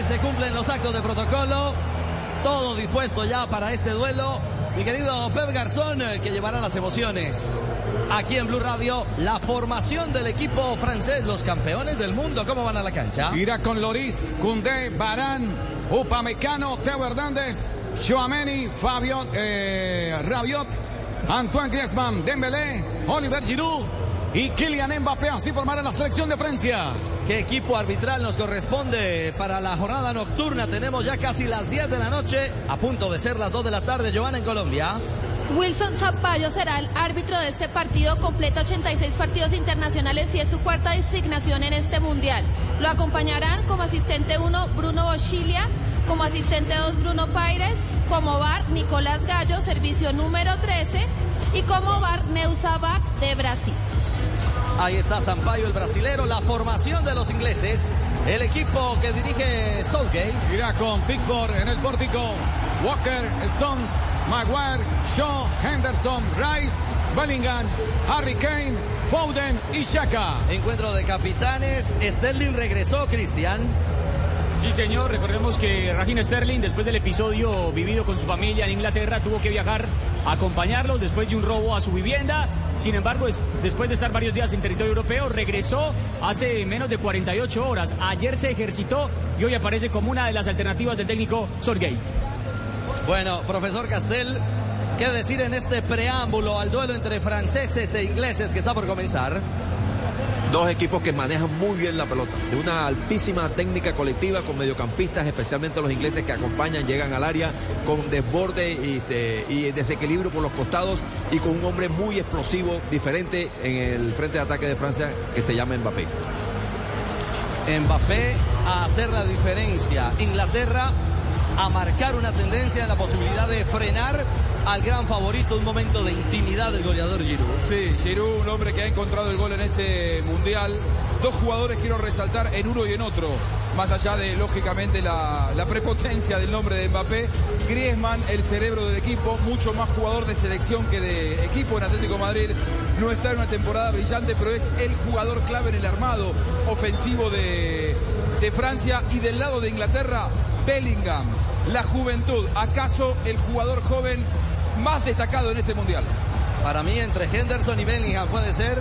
se cumplen los actos de protocolo. Todo dispuesto ya para este duelo. Mi querido Pep Garzón, eh, que llevará las emociones. Aquí en Blue Radio, la formación del equipo francés, los campeones del mundo. ¿Cómo van a la cancha?
Irá con Loris, Cundé, Barán, Upamecano, Teo Hernández, Chouameni, Fabio, eh, Rabiot, Antoine Griezmann, Dembélé, Oliver Giroud y Kylian Mbappé. Así formará la selección de Francia.
¿Qué equipo arbitral nos corresponde para la jornada nocturna? Tenemos ya casi las 10 de la noche, a punto de ser las 2 de la tarde, Joana en Colombia.
Wilson Champayo será el árbitro de este partido, completa 86 partidos internacionales y es su cuarta designación en este mundial. Lo acompañarán como asistente 1 Bruno Boschilia, como asistente 2 Bruno Paires, como VAR Nicolás Gallo, servicio número 13 y como VAR Neusabac de Brasil.
Ahí está Sampaio, el brasilero, la formación de los ingleses. El equipo que dirige Southgate.
Irá con Pickford en el pórtico. Walker, Stones, Maguire, Shaw, Henderson, Rice, Bellingham, Harry Kane, Foden y Shaka.
Encuentro de capitanes. Sterling regresó, Cristian.
Sí, señor. Recordemos que Raheem Sterling, después del episodio vivido con su familia en Inglaterra, tuvo que viajar a acompañarlos después de un robo a su vivienda. Sin embargo, es- después de estar varios días en territorio europeo, regresó hace menos de 48 horas. Ayer se ejercitó y hoy aparece como una de las alternativas del técnico Sorgate.
Bueno, profesor Castel, ¿qué decir en este preámbulo al duelo entre franceses e ingleses que está por comenzar?
Dos equipos que manejan muy bien la pelota, de una altísima técnica colectiva con mediocampistas, especialmente los ingleses que acompañan, llegan al área con desborde y, este, y desequilibrio por los costados y con un hombre muy explosivo, diferente en el frente de ataque de Francia que se llama Mbappé.
Mbappé a hacer la diferencia. Inglaterra a marcar una tendencia en la posibilidad de frenar al gran favorito, un momento de intimidad del goleador Giroud.
Sí, Giroud, un hombre que ha encontrado el gol en este mundial. Dos jugadores quiero resaltar en uno y en otro. Más allá de, lógicamente, la, la prepotencia del nombre de Mbappé. Griezmann, el cerebro del equipo, mucho más jugador de selección que de equipo en Atlético Madrid. No está en una temporada brillante, pero es el jugador clave en el armado ofensivo de, de Francia. Y del lado de Inglaterra, Bellingham. La juventud, acaso el jugador joven más destacado en este mundial.
Para mí, entre Henderson y Bellingham puede ser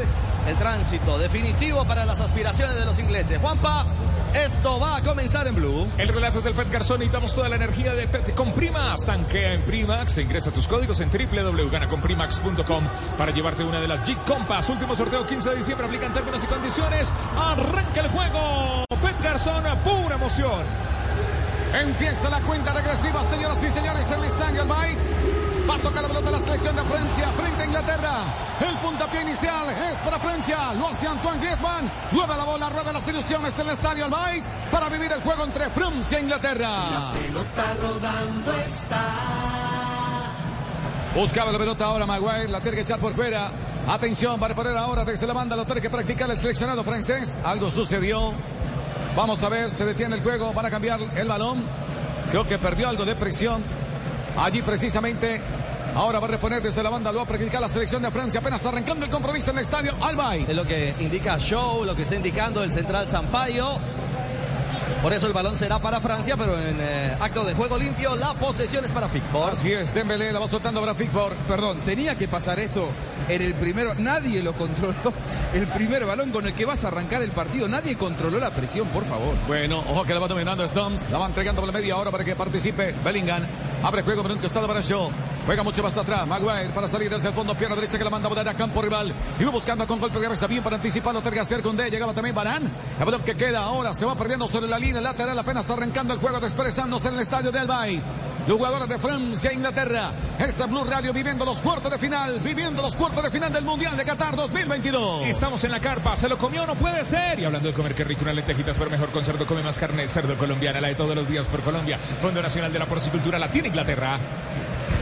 el tránsito definitivo para las aspiraciones de los ingleses. Juanpa, esto va a comenzar en Blue.
El relato es del Pet Garzón. Necesitamos toda la energía del Pet con Primax. Tanquea en Primax. Ingresa tus códigos en www.ganaconprimax.com para llevarte una de las Jeep Compass. Último sorteo 15 de diciembre. Aplican términos y condiciones. Arranca el juego. Pet Garzón, pura emoción.
Empieza la cuenta regresiva, señoras y señores, en el estadio Albay. Va a tocar la pelota la selección de Francia frente a Inglaterra. El puntapié inicial es para Francia. Lo hace Antoine Griezmann. Rueda la bola, rueda las ilusiones en el estadio Albay para vivir el juego entre Francia e Inglaterra.
pelota rodando está.
Buscaba la pelota ahora Maguire, la tiene que echar por fuera. Atención para poner ahora desde la banda, lo tiene que practicar el seleccionado francés. Algo sucedió. Vamos a ver, se detiene el juego, van a cambiar el balón. Creo que perdió algo de presión. Allí precisamente. Ahora va a reponer desde la banda, lo va a practicar la selección de Francia, apenas arrancando el compromiso en el estadio Albay.
Es lo que indica Show, lo que está indicando el central Sampaio. Por eso el balón será para Francia, pero en eh, acto de juego limpio, la posesión es para Pickford.
Así es, Dembélé la va soltando para Pickford.
Perdón, tenía que pasar esto en el primero. Nadie lo controló. <laughs> El primer balón con el que vas a arrancar el partido. Nadie controló la presión, por favor.
Bueno, ojo que la va dominando Stones. La va entregando por la media hora para que participe Bellingham. Abre juego por un costado para Shaw. Juega mucho más atrás. Maguire para salir desde el fondo. Pierna derecha que la manda a volar a campo rival. Y va buscando con golpe de cabeza bien para anticipar. Lo tiene que hacer con D. Llegaba también Barán. El balón que queda ahora se va perdiendo sobre la línea lateral. Apenas arrancando el juego. Expresándose en el estadio de Albay. Los jugadores de Francia e Inglaterra. Esta Blue Radio viviendo los cuartos de final. Viviendo los cuartos de final del Mundial de Qatar 2022.
Estamos en la carpa, se lo comió, no puede ser. Y hablando de comer, qué rico, unas lentejitas, pero mejor con cerdo, come más carne, cerdo colombiana, la de todos los días por Colombia. Fondo Nacional de la Porcicultura Latina Inglaterra.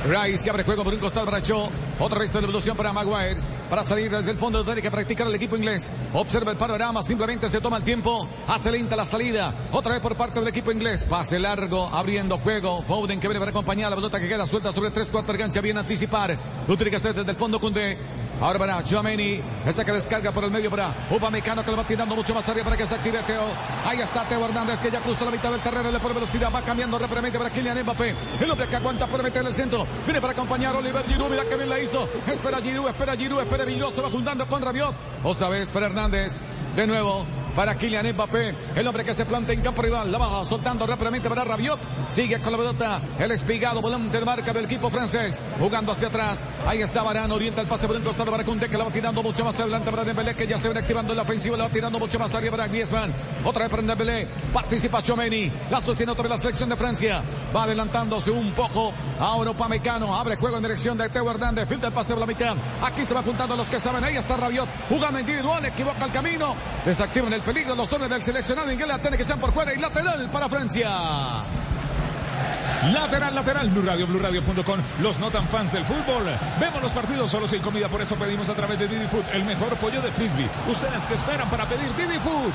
Rice que abre juego por un costado para Shaw. Otra vez de devolución para Maguire. Para salir desde el fondo tiene que practicar el equipo inglés. Observa el panorama, simplemente se toma el tiempo. Hace lenta la salida. Otra vez por parte del equipo inglés. Pase largo, abriendo juego. Foden que viene para acompañar la pelota que queda suelta sobre tres cuartos de cancha. Bien anticipar. Lo tiene que hacer desde el fondo Cundé. Ahora para Chouameni. Este que descarga por el medio para Upamecano que lo va tirando mucho más arriba para que se active Teo. Ahí está Teo Hernández que ya cruzó la mitad del terreno. Le pone velocidad. Va cambiando rápidamente para Kylian Mbappé. El hombre que aguanta puede meter el centro. Viene para acompañar a Oliver Giroud. Mira que bien la hizo. Espera Giroud, espera Giroud, espera Villoso. Va juntando con Rabiot. Otra vez para Hernández. De nuevo para Kylian Mbappé, el hombre que se planta en campo rival, la baja soltando rápidamente para Rabiot, sigue con la pelota, el espigado volante de marca del equipo francés, jugando hacia atrás, ahí está Varane, orienta el pase por un costado para Koundé, que la va tirando mucho más adelante para Dembélé, que ya se viene activando en la ofensiva, la va tirando mucho más arriba para Griezmann, otra vez para Dembélé, participa Chomeni, la sostiene otra vez la selección de Francia, va adelantándose un poco, ahora Upamecano, abre juego en dirección de Teo Hernández, filtra el pase por la mitad, aquí se va juntando los que saben, ahí está Rabiot, jugando individual, equivoca el camino, desactivan el peligro los hombres del seleccionado inglés, tiene que ser por fuera y lateral para Francia.
Lateral, lateral, Blue Radio, BlueRadio.com. Los no tan fans del fútbol. Vemos los partidos solo sin comida, por eso pedimos a través de Didi Food el mejor pollo de frisbee. Ustedes que esperan para pedir Didi Food.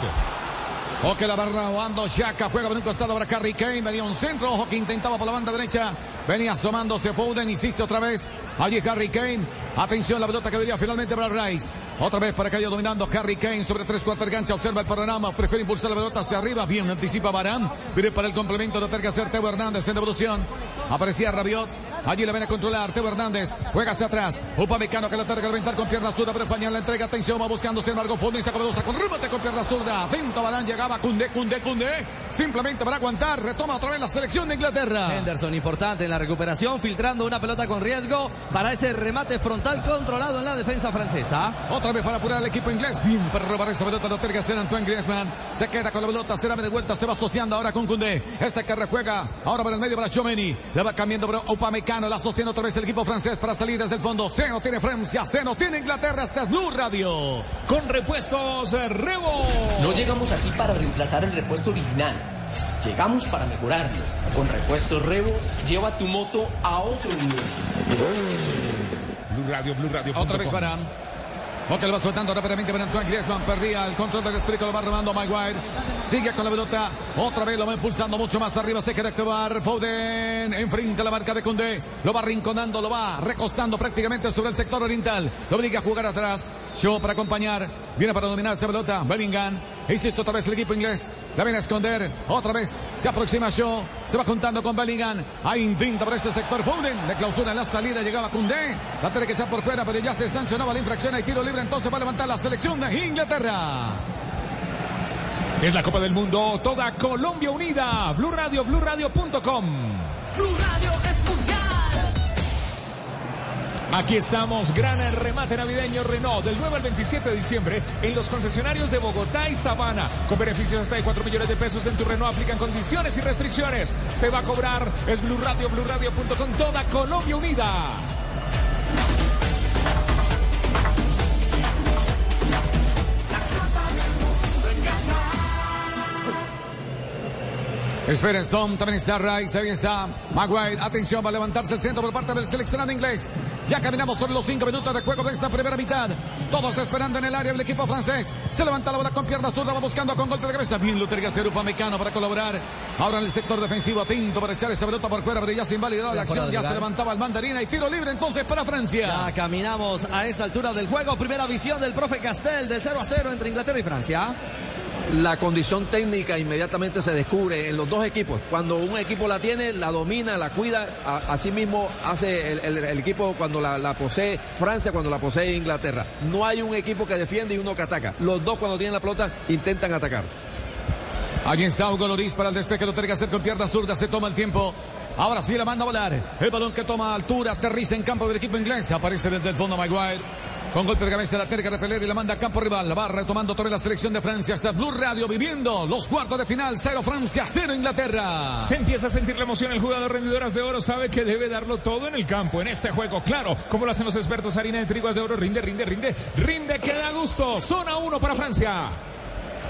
Ojo que la barra Ando Shaka juega por un costado para Harry Kane. Venía un centro. Ojo que intentaba por la banda derecha. Venía asomándose Foden. Insiste otra vez. Allí Harry Kane. Atención la pelota que diría finalmente para Rice. Otra vez para haya dominando Harry Kane sobre tres cuartos de cancha. Observa el panorama. Prefiere impulsar la pelota hacia arriba. Bien anticipa Barán. Viene para el complemento. Tiene que hacer Teo Hernández en devolución. Aparecía Rabiot. Allí le viene a controlar Teo Hernández. Juega hacia atrás. Upamecano que la que reventar con pierna zurda. Pero Fañán la entrega. Atención. Va buscando sin embargo Foden. Y saca velosa con remate con pierna zurda. Atento Barán. Llegaba Cundé, Cundé, Cundé. Simplemente para aguantar. Retoma otra vez la selección de Inglaterra.
Henderson importante en la recuperación, filtrando una pelota con riesgo para ese remate frontal controlado en la defensa francesa.
Otra vez para apurar al equipo inglés. Bien para robar esa pelota. Lo que hacer Antoine Griezmann. Se queda con la pelota. Se la de vuelta. Se va asociando ahora con Cundé. Este que rejuega. Ahora para el medio para Chomeni. Le va cambiando para Upamecano. La sostiene otra vez el equipo francés para salir desde el fondo. Seno tiene Francia. Seno tiene Inglaterra. Este es Blue Radio.
Con repuestos eh, Rebo.
No llegamos aquí para reemplazar el repuesto original. Llegamos para mejorarlo. Con repuestos Revo, lleva tu moto a otro nivel.
Blue Radio, Blue Radio.
Otra vez Varane. Ok, le va soltando rápidamente para Antoine Griezmann. Perdía el control del esprico, lo va robando Maguire. Sigue con la pelota. Otra vez lo va impulsando mucho más arriba. Se quiere actuar Foden. Enfrente a la marca de Condé. Lo va rinconando, lo va recostando prácticamente sobre el sector oriental. Lo obliga a jugar atrás. Show para acompañar. Viene para dominar esa pelota. Bellingham. Insisto otra vez el equipo inglés. La viene a esconder. Otra vez se aproxima Shaw. Se va juntando con Bellingham. Ahí intenta por ese sector Foden. Le clausura en la salida. Llegaba Cundé. La tiene que ser por fuera, pero ya se sancionaba la infracción. Hay tiro libre. Entonces va a levantar la selección de Inglaterra.
Es la Copa del Mundo, toda Colombia unida. Blue Radio, BlueRadio.com.
Blue Radio
Aquí estamos, gran remate navideño Renault del 9 al 27 de diciembre en los concesionarios de Bogotá y Sabana. Con beneficios hasta de 4 millones de pesos en tu Renault. Aplican condiciones y restricciones. Se va a cobrar. Es Blue Radio, BlueRadio.com. Toda Colombia unida.
Espera Stone, también está Rice, ahí está Maguire. Atención, va a levantarse el centro por parte del seleccionado inglés. Ya caminamos sobre los cinco minutos de juego de esta primera mitad. Todos esperando en el área del equipo francés. Se levanta la bola con pierna zurda, va buscando con golpe de cabeza. Bien que hacer Upamecano para colaborar. Ahora en el sector defensivo, atento para echar esa pelota por fuera, pero ya se invalidó la acción. Ya se levantaba el mandarina y tiro libre entonces para Francia.
Ya caminamos a esta altura del juego. Primera visión del profe Castel del 0 a 0 entre Inglaterra y Francia.
La condición técnica inmediatamente se descubre en los dos equipos. Cuando un equipo la tiene, la domina, la cuida. Así mismo hace el, equipo cuando la, la posee Francia, cuando la posee Inglaterra. No hay un equipo que defiende y uno que ataca. Los dos cuando tienen la pelota intentan atacar.
Allí está Hugo Loris para el despeje, lo tiene que hacer con pierna zurda, se toma el tiempo. Ahora sí la manda a volar. El balón que toma altura, aterriza en campo del equipo inglés. Aparece desde el fondo Maguire. Con golpe de cabeza la que repeler y la manda a campo rival. La va retomando otra vez la selección de Francia. Hasta Blue Radio viviendo los cuartos de final. Cero Francia, cero Inglaterra.
Se empieza a sentir la emoción. El jugador rendidoras de oro sabe que debe darlo todo en el campo, en este juego. Claro, como lo hacen los expertos, harina de triguas de oro. Rinde, rinde, rinde. Rinde que da gusto. Zona 1 para Francia.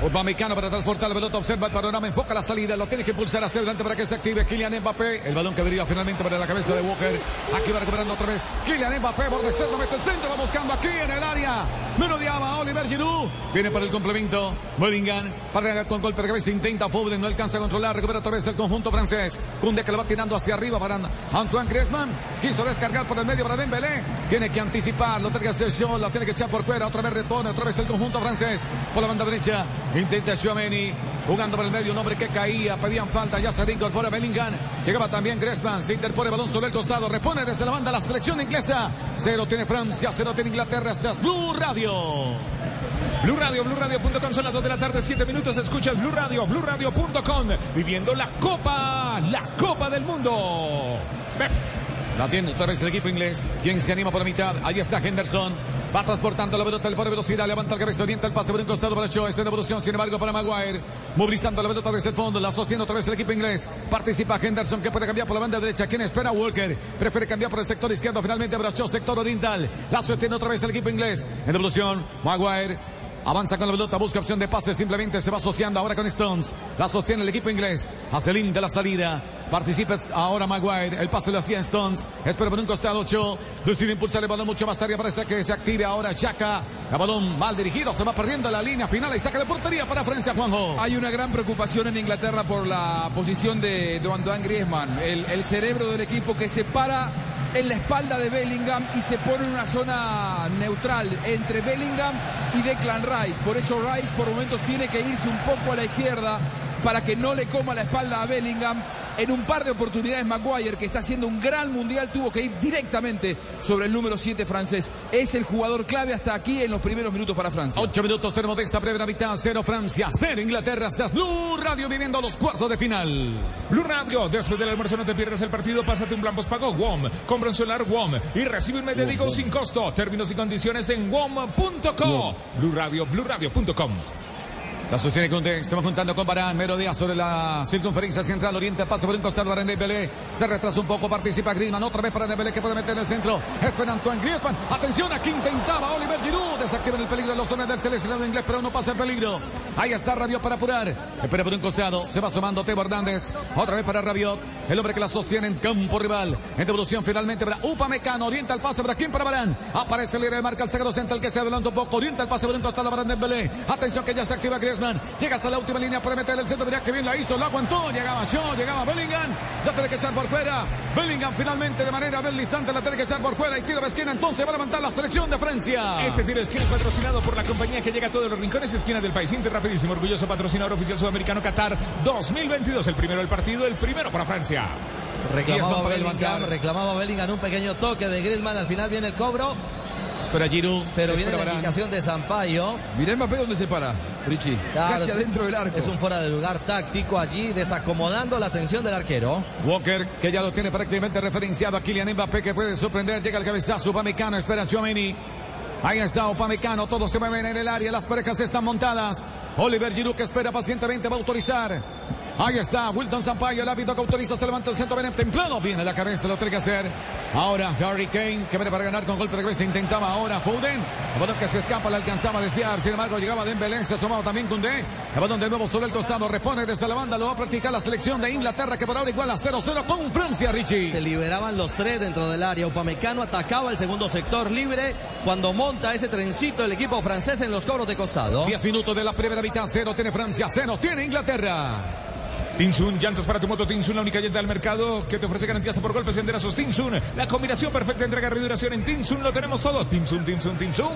Upamecano para transportar la pelota, observa el panorama, enfoca la salida, lo tiene que impulsar hacia adelante para que se active Kylian Mbappé. El balón que vería finalmente para la cabeza de Walker. Aquí va recuperando otra vez Kylian Mbappé, borde externo, mete el centro, va buscando aquí en el área. Merodeaba Oliver Giroud. Viene para el complemento. Bellingham. Para con golpe de cabeza. Intenta Foden. No alcanza a controlar. Recupera otra vez el conjunto francés. Kunde que lo va tirando hacia arriba para Antoine Griezmann. Quiso descargar por el medio para Dembélé. Tiene que anticipar. Lo tiene que hacer Shaw. La tiene que echar por fuera. Otra vez retorna. Otra vez el conjunto francés. Por la banda derecha. Intenta Chouameni. Jugando por el medio, un hombre que caía, pedían falta, ya se incorpora Bellingham. Llegaba también Griezmann, se interpone balón sobre el costado, repone desde la banda la selección inglesa. Cero tiene Francia, cero tiene Inglaterra, hasta Blue Radio.
Blue Radio, BlueRadio.com son las 2 de la tarde, 7 minutos. Escuchas Blue Radio, BlueRadio.com. Viviendo la Copa, la Copa del Mundo.
La tiene otra vez el equipo inglés. Quien se anima por la mitad. Ahí está Henderson. Va transportando la pelota, le pone velocidad, levanta el cabeza, orienta el pase por un costado para Shaw. Está en evolución, sin embargo, para Maguire. Movilizando la pelota desde el fondo, la sostiene otra vez el equipo inglés. Participa Henderson, que puede cambiar por la banda derecha. ¿Quién espera? Walker. Prefiere cambiar por el sector izquierdo. Finalmente Shaw, sector oriental. La sostiene otra vez el equipo inglés. En evolución, Maguire. Avanza con la pelota, busca opción de pase, simplemente se va asociando ahora con Stones. La sostiene el equipo inglés. Hace de la salida. Participa ahora Maguire. El pase lo hacía Stones. Espera por un costado, Ocho. Decide impulsar el balón mucho más tarde. Parece que se active ahora Chaka. El balón mal dirigido. Se va perdiendo la línea final y saca de portería para Francia, Juanjo.
Hay una gran preocupación en Inglaterra por la posición de, de Antoine Griezmann. El, el cerebro del equipo que se para en la espalda de Bellingham y se pone en una zona neutral entre Bellingham y Declan Rice. Por eso Rice por momentos tiene que irse un poco a la izquierda para que no le coma la espalda a Bellingham. En un par de oportunidades Maguire, que está haciendo un gran mundial, tuvo que ir directamente sobre el número 7 francés. Es el jugador clave hasta aquí en los primeros minutos para Francia.
Ocho minutos tenemos de esta primera mitad. Cero Francia, cero Inglaterra. Hasta Blue Radio viviendo los cuartos de final.
Blue Radio, después del almuerzo no te pierdas el partido, pásate un plan postpago WOM, compra un celular WOM y recibe un mes de sin costo. Términos y condiciones en WOM.co. Blue Radio, BlueRadio.com.
La sostiene Conde, se va juntando con Barán, melodía sobre la circunferencia central, orienta, pasa por un costado para Dembélé, se retrasa un poco, participa Griezmann, otra vez para Dembélé que puede meter en el centro, espera Antoine Griezmann, atención, aquí intentaba Oliver Giroud, desactiva el peligro en los zonas del seleccionado inglés, pero no pasa el peligro, ahí está Rabiot para apurar, espera por un costado, se va sumando Teo Hernández, otra vez para Rabiot, el hombre que la sostiene en campo rival, en devolución finalmente para Upamecano, orienta el pase para quién para Barán, aparece el líder de marca el sagro central que se adelanta un poco, orienta el pase por un costado para Dembélé, atención que ya se activa Griezmann, llega hasta la última línea, puede meter el centro, mira que bien la hizo, la aguantó, llegaba Shaw, llegaba Bellingham, la tiene que echar por fuera, Bellingham finalmente de manera deslizante la tiene que echar por fuera y tiro de esquina, entonces va a levantar la selección de Francia.
Este tiro de esquina es patrocinado por la compañía que llega a todos los rincones y esquinas del país. Inter rapidísimo, orgulloso patrocinador oficial sudamericano Qatar 2022. El primero del partido, el primero para Francia.
Reclamaba Bellingham,
levantar.
reclamaba Bellingham un pequeño toque de Griezmann, al final viene el cobro.
Espera Giroud,
Pero viene la indicación de Sampaio.
Mirá Mbappé dónde se para, Richie.
Claro,
Casi adentro del arco.
Es un fuera de lugar táctico allí, desacomodando la atención del arquero.
Walker, que ya lo tiene prácticamente referenciado a Kylian Mbappé, que puede sorprender. Llega el cabezazo, Upamecano, espera Giomeni. Ahí está Upamecano, todos se mueven en el área, las parejas están montadas. Oliver Giroud que espera pacientemente, va a autorizar. Ahí está Wilton Sampaio, el árbitro que autoriza, se levanta el centro, viene templado, viene la cabeza, lo tiene que hacer. Ahora Harry Kane, que viene para ganar con golpe de cabeza, intentaba ahora Foden. El balón que se escapa, le alcanzaba a desviar, sin embargo llegaba Dembélé, se asomaba también Koundé. El balón de nuevo sobre el costado, repone desde la banda, lo va a practicar la selección de Inglaterra, que por ahora igual a 0-0 con Francia, Richie.
Se liberaban los tres dentro del área. Upamecano atacaba el segundo sector libre cuando monta ese trencito el equipo francés en los cobros de costado.
10 minutos de la primera mitad, cero tiene Francia, cero tiene Inglaterra.
Tinsun, llantas para tu moto Tinsun, la única llanta del mercado que te ofrece garantía hasta por golpes y enderazos. Tinsun, la combinación perfecta de entrega y duración en Tinsun, lo tenemos todo. Tinsun, Tinsun, Tinsun.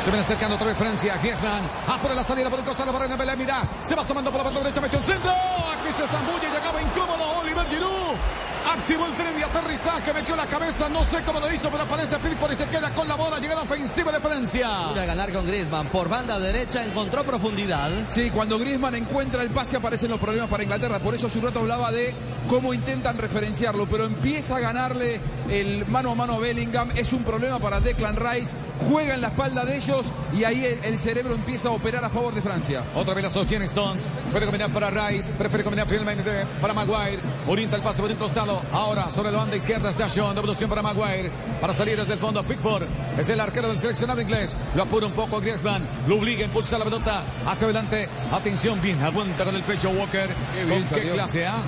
Se viene acercando otra vez Francia, Griezmann, a por la salida por el costado para Dembélé, mira, se va sumando por la banda derecha, metió el centro, aquí se zambulle, llegaba incómodo Oliver Giroud, activó el tren de aterrizaje, metió la cabeza, no sé cómo lo hizo, pero aparece Pickford y se queda con la bola, llegada ofensiva de Francia.
Ganar con Griezmann por banda derecha encontró profundidad.
Sí, cuando Griezmann encuentra el pase aparecen los problemas para Inglaterra. Por eso hace un rato hablaba de cómo intentan referenciarlo, pero empieza a ganarle el mano a mano a Bellingham. Es un problema para Declan Rice. Juega en la espalda de ellos y ahí el, el cerebro empieza a operar a favor de Francia.
Otra vez la sostiene Stones. Puede combinar para Rice. Prefiere combinar finalmente para Maguire. Orienta el pase por un costado. Ahora sobre la banda izquierda está Sean. Devolución para Maguire. Para salir desde el fondo. Pickford es el arquero del seleccionado inglés. Lo apura un poco Griezmann. Lo obliga a impulsar la pelota hacia adelante. Atención, bien. Aguanta con el pecho Walker.
Qué bien
¿Con qué
salió.
clase, ah?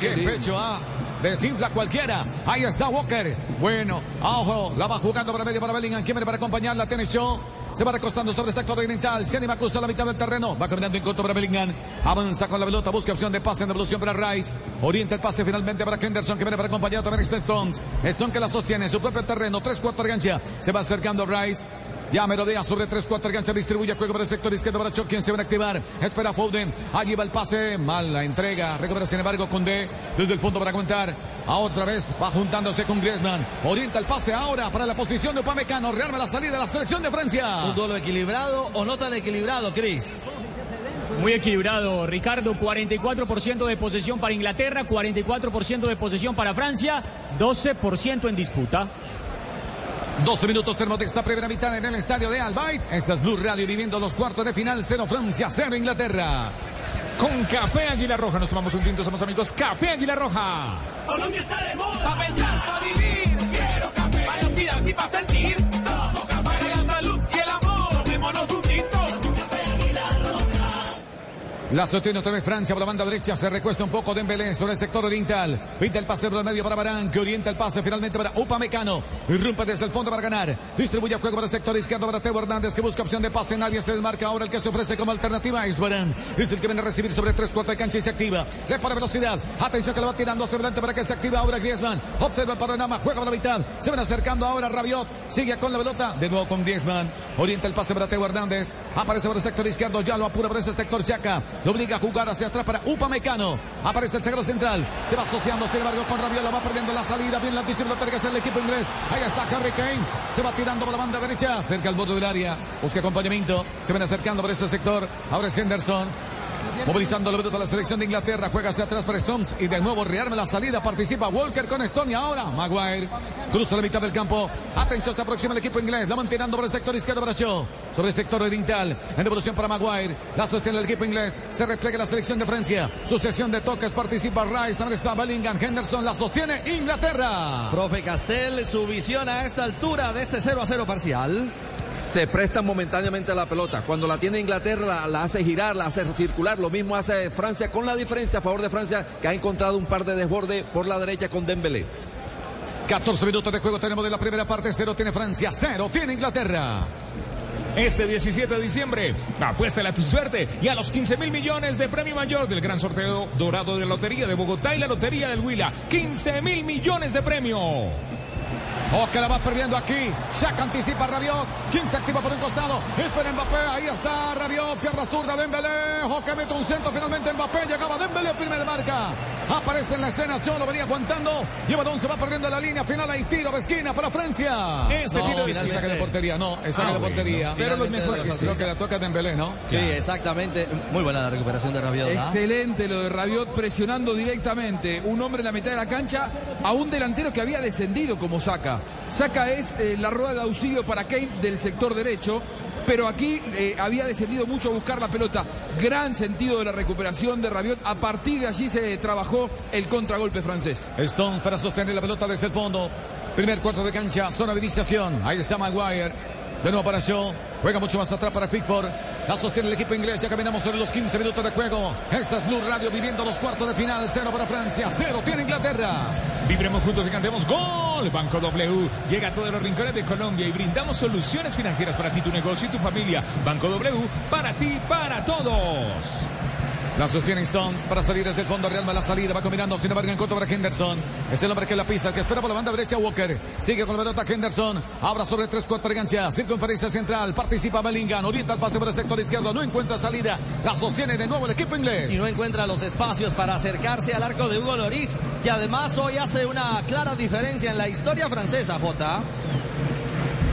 qué
qué pecho, ah. desinfla cualquiera. Ahí está Walker. Bueno, ojo, la va jugando para medio para Bellingham. ¿Quién para acompañarla? Tiene Shaw. Se va recostando sobre el sector oriental. Se anima a cruzar la mitad del terreno. Va caminando en corto para Bellingham. Avanza con la pelota. Busca opción de pase en devolución para Rice. Orienta el pase finalmente para Henderson que viene para acompañar también a Stones. Stone que la sostiene en su propio terreno. Tres cuartos de gancha. Se va acercando Rice. Ya merodea sobre tres cuartos de gancha, distribuye juego para el sector izquierdo para Choc, quien se va a activar. Espera Foden, allí va el pase, mal la entrega. Recupera sin embargo Condé desde el fondo para comentar. A otra vez va juntándose con Griezmann. Orienta el pase ahora para la posición de Upamecano. Rearma la salida de la selección de Francia.
Un duelo equilibrado o no tan equilibrado, Cris.
Muy equilibrado, Ricardo. 44% de posesión para Inglaterra, 44% de posesión para Francia, 12% en disputa.
12 minutos de esta primera mitad en el estadio de Albaid. Esta es Blue Radio viviendo los cuartos de final. 0 Francia, 0 Inglaterra.
Con Café Águila Roja nos tomamos un tinto, somos amigos. Café Águila Roja.
Colombia está de moda. Pa' pensar, pa' vivir. Quiero café. Para y pa' sentir. La
sostiene otra vez Francia por la banda derecha. Se recuesta un poco Dembélé sobre el sector oriental. Pinta el pase por el medio para Barán, que orienta el pase finalmente para Upamecano. Irrumpe desde el fondo para ganar. Distribuye el juego para el sector izquierdo para Teo Hernández, que busca opción de pase. Nadie se desmarca. Ahora el que se ofrece como alternativa es Barán. Es el que viene a recibir sobre tres cuartos de cancha y se activa. Le para velocidad. Atención que le va tirando hacia adelante para que se active ahora Griezmann. Observa el panorama. Juega para la mitad. Se van acercando ahora Rabiot. Sigue con la pelota. De nuevo con Griezmann. Orienta el pase para Teo Hernández. Aparece por el sector izquierdo. Ya lo apura por ese sector Chaca. Lo obliga a jugar hacia atrás para Upamecano. Aparece el sagro central. Se va asociando, sin embargo, con Rabiot. Va perdiendo la salida. Bien la que es el equipo inglés. Ahí está Harry Kane. Se va tirando por la banda derecha. Cerca al borde del área. Busca acompañamiento. Se ven acercando por ese sector. Ahora es Henderson. Movilizando la pelota a la selección de Inglaterra. Juega hacia atrás para Stones. Y de nuevo rearme la salida. Participa Walker con Stone. Y ahora Maguire. Cruza la mitad del campo. Atención, se aproxima el equipo inglés. La mantenando por el sector izquierdo para. Sobre el sector oriental. En devolución para Maguire. La sostiene el equipo inglés. Se replega la selección de Francia. Sucesión de toques. Participa Rice. También está Bellingham. Henderson la sostiene Inglaterra.
Profe Castel, su visión a esta altura de este 0 a 0 parcial.
Se prestan momentáneamente a la pelota. Cuando la tiene Inglaterra, la, hace girar, la hace circular. Lo mismo hace Francia, con la diferencia a favor de Francia, que ha encontrado un par de desborde por la derecha con Dembélé.
14 minutos de juego tenemos de la primera parte. Cero tiene Francia, cero tiene Inglaterra.
Este 17 de diciembre, apuéstale a tu suerte y a los 15 mil millones de premio mayor del gran sorteo dorado de la Lotería de Bogotá y la Lotería del Huila. 15 mil millones de premio.
O que la va perdiendo aquí. Saca anticipa Rabiot. ¿Quién se activa por un costado? Espera Mbappé. Ahí está Rabiot. Pierna zurda Dembélé. O que mete un centro finalmente Mbappé. Llegaba Dembélé primer de marca. Aparece en la escena. Yo lo venía aguantando. Lleva Don se va perdiendo la línea final. Hay tiro de esquina para Francia.
Este tiro de esquina.
saque de portería. No, es saque
Ah,
de
bueno.
portería.
Pero los mejores-
Creo que la toca Dembélé, ¿no?
Sí, exactamente. Muy buena la recuperación de Rabiot. ¿ah?
Excelente lo de Rabiot presionando directamente un hombre en la mitad de la cancha a un delantero que había descendido como Saca. Saca es eh, la rueda de auxilio para Kane del sector derecho, pero aquí eh, había descendido mucho a buscar la pelota. Gran sentido de la recuperación de Rabiot. A partir de allí se trabajó el contragolpe francés.
Stone para sostener la pelota desde el fondo. Primer cuarto de cancha, zona de iniciación. Ahí está Maguire. De nuevo para Shaw. Juega mucho más atrás para Pickford. La sostiene el equipo inglés. Ya caminamos sobre los 15 minutos de juego. Esta es Blue Radio viviendo los cuartos de final. Cero para Francia, cero tiene Inglaterra.
Vibremos juntos y cantemos gol. Banco W llega a todos los rincones de Colombia y brindamos soluciones financieras para ti, tu negocio y tu familia. Banco W, para ti, para todos.
La sostiene Stones para salir desde el fondo. Realma la salida. Va combinando. Sin embargo, en contra para Henderson. Es el hombre que la pisa. Que espera por la banda derecha. Walker. Sigue con la pelota Henderson. Abra sobre tres cuartos de gancha. Circunferencia central. Participa Bellingham. Orienta el pase por el sector izquierdo. No encuentra salida. La sostiene de nuevo el equipo inglés.
Y no encuentra los espacios para acercarse al arco de Hugo Loris, que además hoy hace una clara diferencia en la historia francesa, Jota.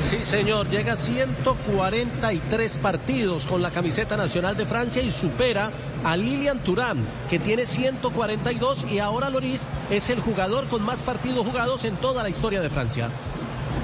Sí, señor, llega a 143 partidos con la camiseta nacional de Francia y supera a Lilian Thuram, que tiene 142 y ahora Loris es el jugador con más partidos jugados en toda la historia de Francia.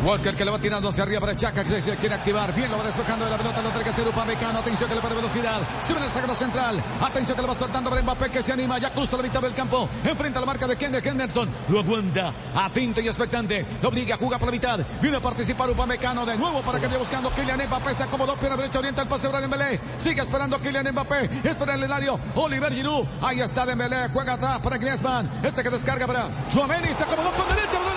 Walker que le va tirando hacia arriba para Chaca, que se quiere activar. Bien, lo va despejando de la pelota, lo tiene que hacer Upamecano. Atención que le pone velocidad. Sube el sagrado central. Atención que le va soltando para Mbappé que se anima. Ya cruza la mitad del campo. Enfrenta la marca de Ken de Henderson. Lo aguanta. Atento y expectante. Lo obliga a jugar por la mitad. Viene a participar Upamecano de nuevo para que vaya buscando Kylian Mbappé. Se acomodó pierna derecha, orienta el pase para Dembélé. Sigue esperando a Kylian Mbappé. Espera el Hilario. Oliver Giroud. Ahí está Dembélé. Juega atrás para Griezmann. Este que descarga para Chouameni. Se acomodó por derecha.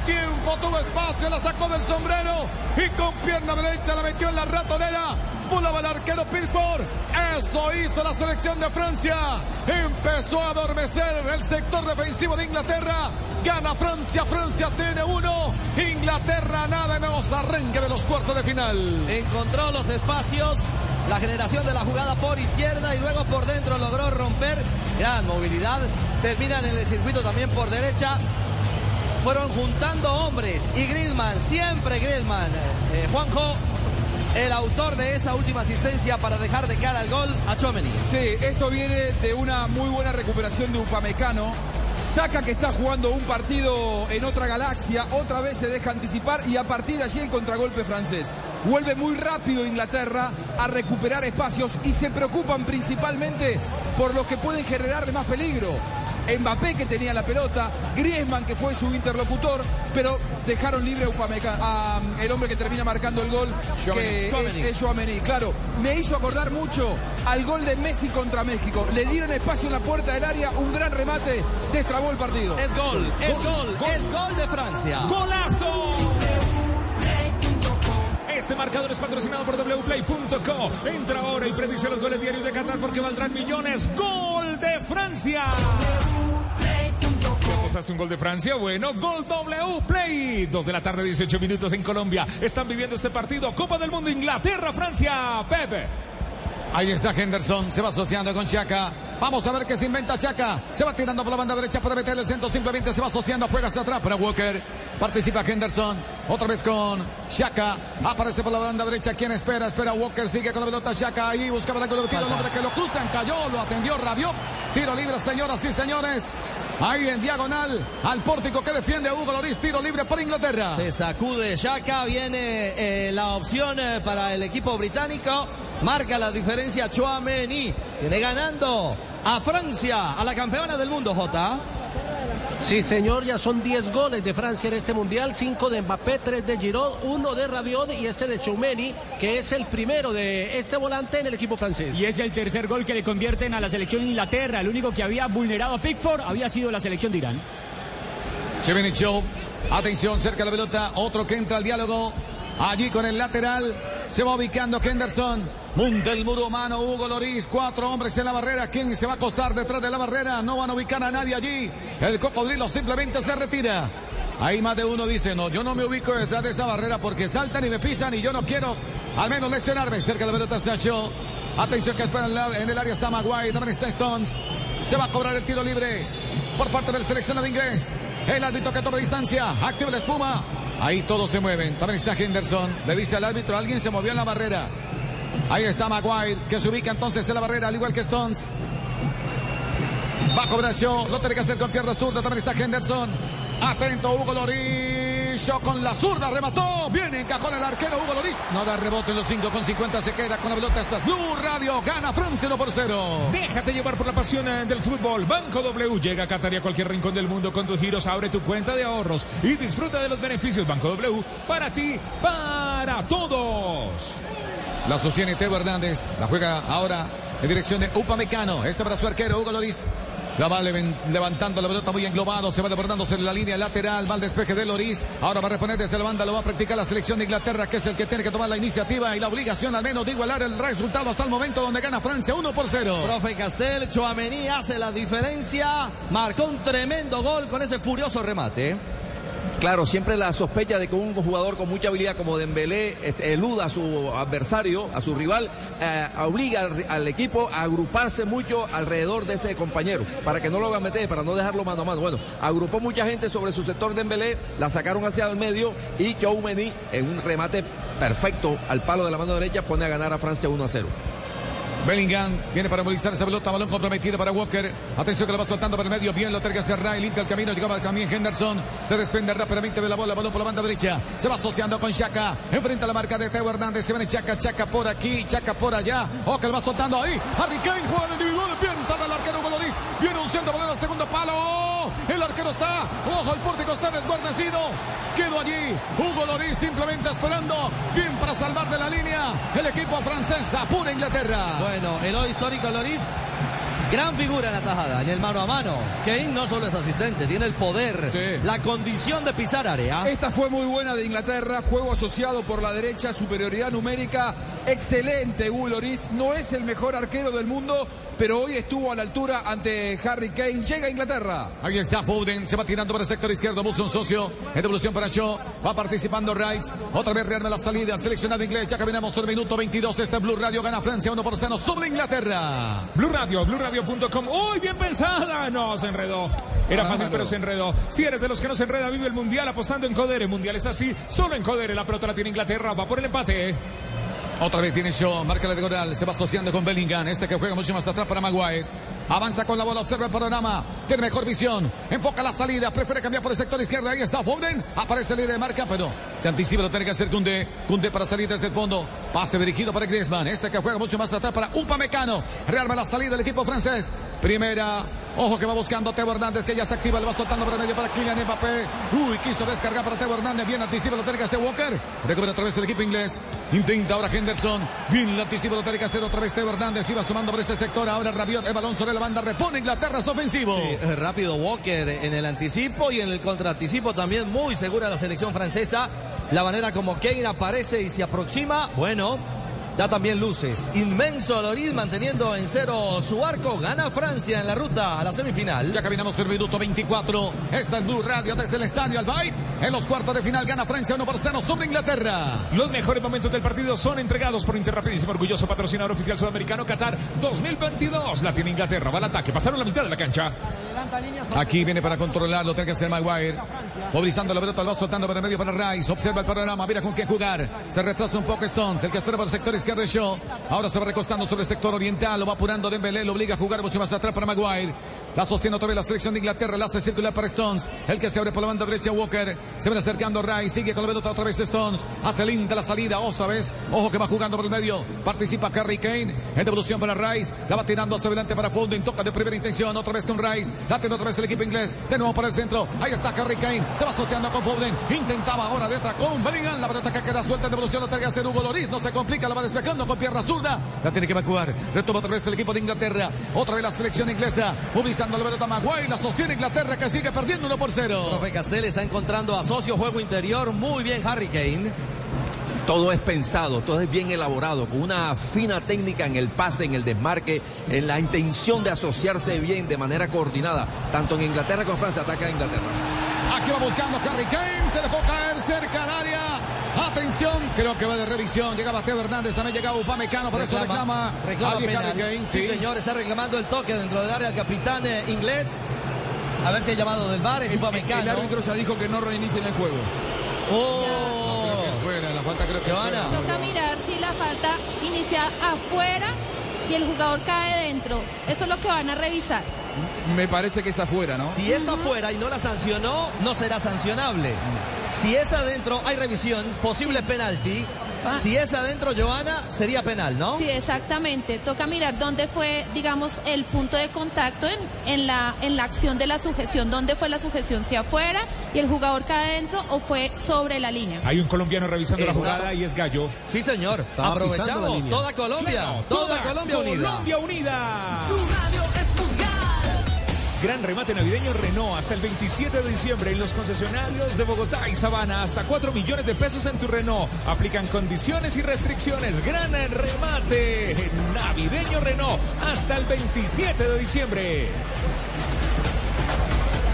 Tiempo, tuvo espacio, la sacó del sombrero y con pierna derecha la metió en la ratonera, volaba el arquero Pickford, eso hizo la selección de Francia, empezó a adormecer el sector defensivo de Inglaterra, gana Francia, Francia tiene uno, Inglaterra nada en los arranque de los cuartos de final.
Encontró los espacios, la generación de la jugada por izquierda y luego por dentro logró romper. Gran movilidad. Terminan en el circuito también por derecha. Fueron juntando hombres y Griezmann, siempre Griezmann. Eh, Juanjo, el autor de esa última asistencia para dejar de cara al gol a Chomeni.
Sí, esto viene de una muy buena recuperación de Upamecano. Saca que está jugando un partido en otra galaxia, otra vez se deja anticipar y a partir de allí el contragolpe francés. Vuelve muy rápido Inglaterra a recuperar espacios y se preocupan principalmente por los que pueden generarle más peligro. Mbappé que tenía la pelota, Griezmann que fue su interlocutor, pero dejaron libre a Upamecano, a um, el hombre que termina marcando el gol, que es, es Tchouaméni. Claro, me hizo acordar mucho al gol de Messi contra México. Le dieron espacio en la puerta del área, un gran remate, destrabó el partido.
Es gol, es gol, es gol de Francia.
¡Golazo! Este marcador es patrocinado por wplay.co. Entra ahora y predice los goles diarios de Qatar porque valdrán millones. ¡Gol de Francia! ¿Cómo hace un gol de Francia? Bueno, Gol W Play. Dos de la tarde, 18 minutos en Colombia. Están viviendo este partido. Copa del Mundo, Inglaterra, Francia. Pepe.
Ahí está Henderson, se va asociando con Chaca. Vamos a ver qué se inventa Chaca. Se va tirando por la banda derecha para meter el centro. Simplemente se va asociando, juega hacia atrás para Walker. Participa Henderson. Otra vez con Chaca. Aparece por la banda derecha. ¿Quién espera? Espera Walker. Sigue con la pelota Chaca. Ahí buscaba el ángulo tiro. El hombre que lo cruzan. Cayó, lo atendió, rabió. Tiro libre, señoras y señores. Ahí en diagonal al pórtico que defiende Hugo Loris. Tiro libre para Inglaterra.
Se sacude Shaka, viene eh, la opción eh, para el equipo británico. Marca la diferencia Chouameni. Viene ganando a Francia, a la campeona del mundo, Jota.
Sí, señor, ya son 10 goles de Francia en este mundial, 5 de Mbappé, 3 de Giroud, 1 de Rabiot y este de Choumeni, que es el primero de este volante en el equipo francés.
Y es el tercer gol que le convierten a la selección de Inglaterra. El único que había vulnerado a Pickford había sido la selección de Irán.
Chevini Show. Atención, cerca de la pelota. Otro que entra al diálogo. Allí con el lateral. Se va ubicando Henderson. Monta el muro humano. Hugo Loris. Cuatro hombres en la barrera. ¿Quién se va a acostar detrás de la barrera? No van a ubicar a nadie allí. El cocodrilo simplemente se retira. Ahí más de uno dice, no, yo no me ubico detrás de esa barrera porque saltan y me pisan y yo no quiero al menos lesionarme. Cerca de la pelota Sacho. Atención que espera en el área está Maguire, también está Stones. Se va a cobrar el tiro libre por parte del seleccionado inglés. El árbitro que toma distancia, activa la espuma. Ahí todos se mueven. También está Henderson. Le dice al árbitro, alguien se movió en la barrera. Ahí está Maguire, que se ubica entonces en la barrera, al igual que Stones. Va a cobrar Shaw, lo tiene que hacer con piernas zurda. También está Henderson. Atento Hugo. Shaw con la zurda, remató. Viene, encajó en el arquero Hugo Loris. No da rebote en los 5 con 50. Se queda con la pelota. Hasta Blue Radio. Gana Francia 1 por 0.
Déjate llevar por la pasión eh, del fútbol. Banco W llega a Qatar y a cualquier rincón del mundo con tus giros. Abre tu cuenta de ahorros y disfruta de los beneficios. Banco W para ti, para todos.
La sostiene Teo Hernández. La juega ahora en dirección de Upamecano. Este para su arquero Hugo Loris. La va levantando la pelota muy englobado. Se va desbordándose en la línea lateral. Va al despeje de Loris. Ahora va a reponer desde la banda. Lo va a practicar la selección de Inglaterra, que es el que tiene que tomar la iniciativa y la obligación, al menos, de igualar el resultado hasta el momento donde gana Francia 1 por 0.
Profe Castel, Chouameni hace la diferencia. Marcó un tremendo gol con ese furioso remate.
Claro, siempre la sospecha de que un jugador con mucha habilidad como Dembélé este, eluda a su adversario, a su rival, eh, obliga al, equipo a agruparse mucho alrededor de ese compañero, para que no lo hagan meter, para no dejarlo mano a mano. Bueno, agrupó mucha gente sobre su sector Dembélé, la sacaron hacia el medio y Choumeni en un remate perfecto al palo de la mano derecha pone a ganar a Francia 1 a 0.
Bellingham viene para movilizar esa pelota, balón comprometido para Walker. Atención que lo va soltando por el medio, bien lo terga hacia Ray, limpia el camino, llegaba también Henderson. Se desprende rápidamente de la bola, balón por la banda derecha. Se va asociando con Chaca, enfrenta la marca de Teo Hernández. Se viene Chaca, Chaca por aquí, Chaca por allá. Lo va soltando ahí. Harry Kane, jugada individual, bien salva el arquero Loris. Viene un centro, balón al segundo palo. El arquero está, ojo, el pórtico está desguarnecido. Quedó allí Hugo Loris simplemente esperando. Bien para salvar de la línea el equipo francés, pura Inglaterra.
Bueno, el hoy histórico Loris, gran figura en la tajada, en el mano a mano. Kane no solo es asistente, tiene el poder, la condición de pisar área.
Esta fue muy buena de Inglaterra, juego asociado por la derecha, superioridad numérica, excelente Hugo no es el mejor arquero del mundo, pero hoy estuvo a la altura ante Harry Kane, llega a Inglaterra.
Ahí está Foden, se va tirando para el sector izquierdo, busca un socio, en devolución para Shaw, va participando Rice, otra vez rearma la salida, el seleccionado inglés, ya caminamos el minuto 22, este Blue Radio gana Francia 1 por 0 sobre Inglaterra.
Blue Radio, BlueRadio.com. Uy, bien pensada. No, se enredó. Era fácil, pero se enredó. Si eres de los que no se enreda, vive el Mundial apostando en Codere. Mundial es así. Solo en Codere. La pelota la tiene Inglaterra. Va por el empate.
Otra vez viene Shaw, marca la diagonal, se va asociando con Bellingham, este que juega mucho más atrás para Maguire. Avanza con la bola, observa el panorama, tiene mejor visión, enfoca la salida, prefiere cambiar por el sector izquierdo, ahí está Foden, aparece el líder de marca, pero se anticipa, lo tiene que hacer Kunde, Kunde para salir desde el fondo, pase dirigido para Griezmann, este que juega mucho más atrás para Upamecano, rearma la salida del equipo francés, primera, ojo que va buscando Teo Hernández, que ya se activa, le va soltando para medio para Kylian Mbappé, uy, quiso descargar para Teo Hernández, bien anticipa, tiene que hacer Walker, recupera otra vez el equipo inglés, intenta ahora Henderson, bien lo anticipa, tiene que hacer otra vez Teo Hernández, iba sumando por ese sector, ahora Rabiot, el balón sobre la banda, repone Inglaterra, es ofensivo.
Sí, eh, rápido Walker en el anticipo y en el contraanticipo también muy segura la selección francesa. La manera como Kane aparece y se aproxima, bueno, da también luces. Inmenso Loris manteniendo en cero su arco. Gana Francia en la ruta a la semifinal.
Ya caminamos el minuto 24. Esta es Blue Radio desde el estadio Albayt. En los cuartos de final gana Francia 1 por 0 sobre Inglaterra.
Los mejores momentos del partido son entregados por Interrapidísimo, orgulloso patrocinador oficial sudamericano Qatar 2022. La tiene Inglaterra, va al ataque, pasaron la mitad de la cancha.
Aquí viene para controlarlo, tiene que hacer Maguire. Movilizando la pelota, lo va soltando para el medio para Rice. Observa el panorama, mira con qué jugar. Se retrasa un poco Stones, el que espera por el sector izquierdo Ahora se va recostando sobre el sector oriental, lo va apurando Dembélé, lo obliga a jugar mucho más atrás para Maguire. La sostiene otra vez la selección de Inglaterra, la hace circular para Stones. El que se abre por la banda derecha, Walker. Se viene acercando Rice, sigue con la pelota otra vez Stones. Hace linda la salida, otra vez. Ojo que va jugando por el medio. Participa Harry Kane. En devolución para Rice. La va tirando hacia adelante para Foden. Toca de primera intención. Otra vez con Rice. La tiene otra vez el equipo inglés. De nuevo para el centro. Ahí está Harry Kane. Se va asociando con Foden. Intentaba ahora de atrás con Bellingham. La pelota que queda suelta en devolución. La que hacer Hugo Loris. No se complica. La va despejando con pierna zurda. La tiene que evacuar. Retoma otra vez el equipo de Inglaterra. Otra vez la selección inglesa. Movilizando la pelota Maguire. La sostiene Inglaterra que sigue perdiendo 1 por 0.
Profe Castel está encontrando a socio juego interior. Muy bien Harry Kane.
Todo es pensado, todo es bien elaborado, con una fina técnica en el pase, en el desmarque, en la intención de asociarse bien de manera coordinada, tanto en Inglaterra como en Francia, ataca a Inglaterra.
Aquí va buscando Harry Kane, se dejó caer cerca al área. Atención, creo que va de revisión. Llegaba Teo Hernández, también llegaba Upamecano, por eso reclama.
reclama penal.
Kane.
Sí, señor, está reclamando el toque dentro del área el capitán eh, inglés. A ver si ha llamado del bar, es
El
Upamecano.
árbitro ya dijo que no reinicien el juego.
Oh.
Creo que es fuera, la falta creo que
Joana.
es fuera.
Toca mirar si la falta inicia afuera y el jugador cae dentro. Eso es lo que van a revisar.
Me parece que es afuera, ¿no?
Si es afuera y no la sancionó, no será sancionable. Si es adentro, hay revisión, posible penalti. Si es adentro, Joana, sería penal, ¿no?
Sí, exactamente. Toca mirar dónde fue, digamos, el punto de contacto en, en, la, en la acción de la sujeción. ¿Dónde fue la sujeción? Si afuera y el jugador cae dentro o fue sobre la línea.
Hay un colombiano revisando la jugada y es Gallo.
Sí, señor. Aprovechamos toda Colombia.
Claro,
toda, Colombia unida.
Colombia unida. Gran remate navideño Renault hasta el 27 de diciembre en los concesionarios de Bogotá y Sabana. Hasta 4 millones de pesos en tu Renault. Aplican condiciones y restricciones. Gran remate navideño Renault hasta el 27 de diciembre.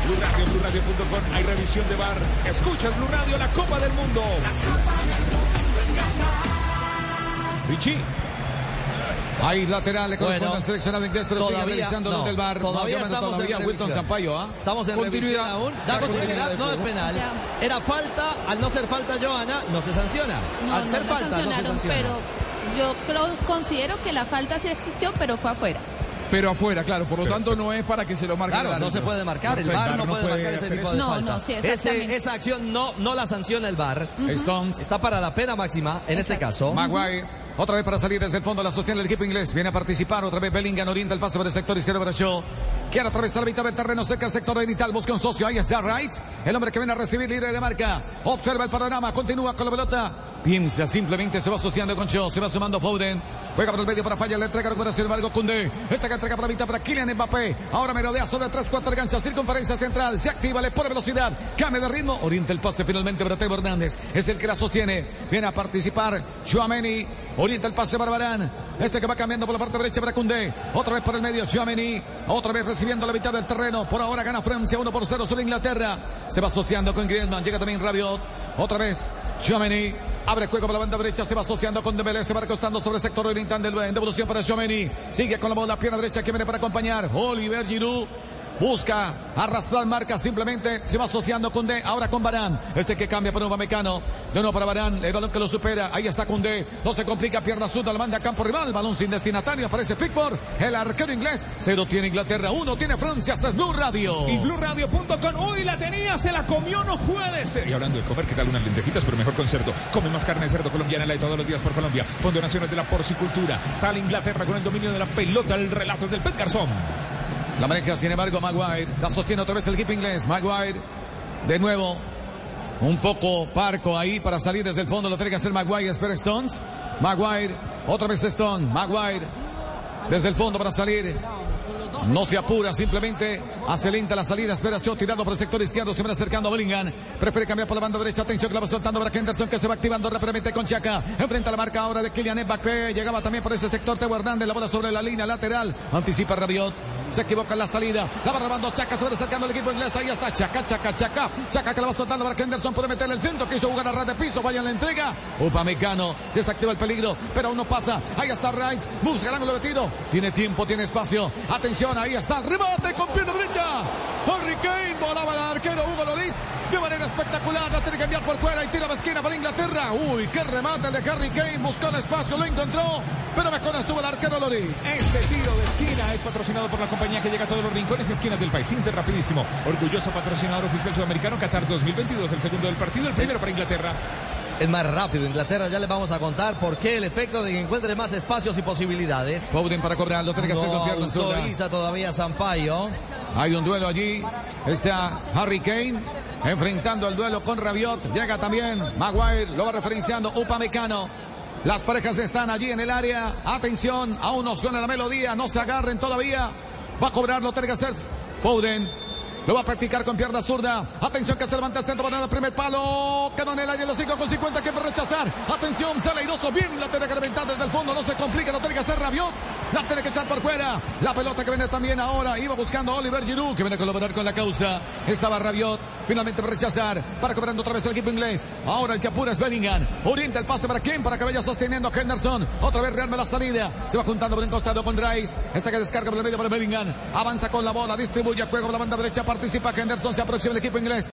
Blue Radio, BlueRadio.com. Hay revisión de bar. Escuchas Blue Radio, la Copa del Mundo. Richie.
Ahí lateral le corresponde
Bueno,
al seleccionado inglés, pero sigue
todavía-
analizando
no,
lo del bar.
todavía
no,
estamos en
todavía Wilson
revisión.
Sampaio, ¿ah?
Estamos en revisión aún. Da continuidad, no es penal. Era falta, al no ser falta, Joana, no se sanciona.
No,
al
no
ser falta, no se
sancionaron,
sanciona.
pero yo creo, considero que la falta sí existió, pero fue afuera.
Pero afuera, claro, por lo tanto no es para que se lo marque
Claro,
el
no se puede marcar, el. VAR no, puede, marcar ese tipo de
No,
falta.
no, sí,
Ese- esa acción no, no la sanciona el VAR.
Stones.
Está para la pena máxima, en este caso.
Maguire. Otra vez para salir desde el fondo, la sostiene el equipo inglés. Viene a participar otra vez Bellingham, orienta el pase por el sector izquierdo para Shaw. Quiere atravesar la mitad del terreno, cerca el sector oriental, busca un socio. Ahí está Wright, el hombre que viene a recibir libre de marca. Observa el panorama, continúa con la pelota. Piensa, simplemente se va asociando con Shaw, se va sumando Foden. Juega por el medio para falla, le entrega recuperación algo Cundé. Esta que entrega para mitad para Kylian Mbappé. Ahora merodea sobre tres cuartos de cancha, circunferencia central. Se activa, le pone velocidad, cambia de ritmo. Orienta el pase finalmente para Teo Hernández. Es el que la sostiene. Viene a participar Chouameni. Orienta el pase para Barán. Este que va cambiando por la parte derecha para Cundé. Otra vez por el medio Chouameni. Otra vez recibiendo la mitad del terreno. Por ahora gana Francia 1 por 0 sobre Inglaterra. Se va asociando con Griezmann. Llega también Rabiot. Otra vez Chouameni. Abre juego por la banda derecha, se va asociando con Dembélé, se va recostando sobre el sector oriental del en devolución para Chouameni. Sigue con la bola, pierna derecha que viene para acompañar. Oliver Giroud. Busca arrastrar marca simplemente. Se va asociando con D. Ahora con Barán. Este que cambia para un Mecano. De nuevo para Barán. El balón que lo supera. Ahí está con D. No se complica. Pierna zurda. Lo manda a campo rival. Balón sin destinatario. Aparece Pickford. El arquero inglés. Cero tiene Inglaterra. Uno tiene Francia. Hasta Blue Radio.
Y BlueRadio.com. Uy, la tenía, se la comió, no puede ser. Y hablando de comer, ¿qué tal unas lentejitas, pero mejor con cerdo? Come más carne de cerdo colombiana, la de todos los días por Colombia. Fondo Nacional de la Porcicultura. Sale Inglaterra con el dominio de la pelota. El relato del Pet Garzón.
La maneja, sin embargo, Maguire. La sostiene otra vez el equipo inglés. Maguire. De nuevo. Un poco parco ahí para salir desde el fondo. Lo tiene que hacer Maguire. Espera Stones. Maguire. Otra vez Stone. Maguire. Desde el fondo para salir. No se apura, simplemente hace lenta la salida. Espera Shaw tirando por el sector izquierdo. Se viene acercando a Bellingham. Prefiere cambiar por la banda derecha. Atención que la va soltando para Henderson que se va activando rápidamente con Chaca. Enfrenta la marca ahora de Kylian Mbappé. Llegaba también por ese sector Teo Hernández. La bola sobre la línea lateral. Anticipa Rabiot. Se equivoca en la salida. La va robando Chaca. Se va acercando al equipo inglés. Ahí está Chaca, Chaca, Chaca. Chaca que la va soltando para Henderson. Puede meterle el centro. Quiso jugar a ras de piso. Vaya en la entrega. Upamecano desactiva el peligro. Pero aún no pasa. Ahí está Wright. Busca el ángulo de. Tiene tiempo, tiene espacio. Atención, ahí está el rebote con pierna derecha. Harry Kane volaba al arquero Hugo Loritz de manera espectacular. La tiene que enviar por fuera y tira a la esquina para Inglaterra. Uy, qué remate el de Harry Kane. Buscó el espacio, lo encontró. Pero mejor estuvo el arquero Loritz.
Este tiro de esquina es patrocinado por la compañía que llega a todos los rincones y esquinas del país. Inter Rapidísimo, orgulloso patrocinador oficial sudamericano Qatar 2022, el segundo del partido, el primero para Inglaterra.
Es más rápido, Inglaterra ya les vamos a contar por qué el efecto de que encuentre más espacios y posibilidades.
Foden para cobrar, lo tiene que hacer
no
con pierna zurda.
autoriza todavía Sampaio.
Hay un duelo allí. Está Harry Kane enfrentando el duelo con Rabiot. Llega también Maguire, lo va referenciando Upamecano. Las parejas están allí en el área. Atención, aún no suena la melodía, no se agarren todavía. Va a cobrar, lo tiene que hacer Foden. Lo va a practicar con pierna zurda. Atención que se levanta el centro para el primer palo. Quedó en el aire los 5 con 50 que va a rechazar. Atención, sale airoso. Bien la tiene que reventar desde el fondo. No se complica, lo tiene que hacer Rabiot. La tiene que echar por fuera. La pelota que viene también ahora. Iba buscando a Oliver Giroud que viene a colaborar con la causa. Estaba Rabiot. Finalmente va a rechazar. Para cobrando otra vez el equipo inglés. Ahora el que apura es Bellingham. Orienta el pase para quién? Para que sosteniendo a Henderson. Otra vez rearma la salida. Se va juntando por un costado con Rice. Esta que descarga por el medio para Bellingham. Avanza con la bola. Distribuye a juego por la banda derecha. Participa Henderson. Se aproxima el equipo inglés.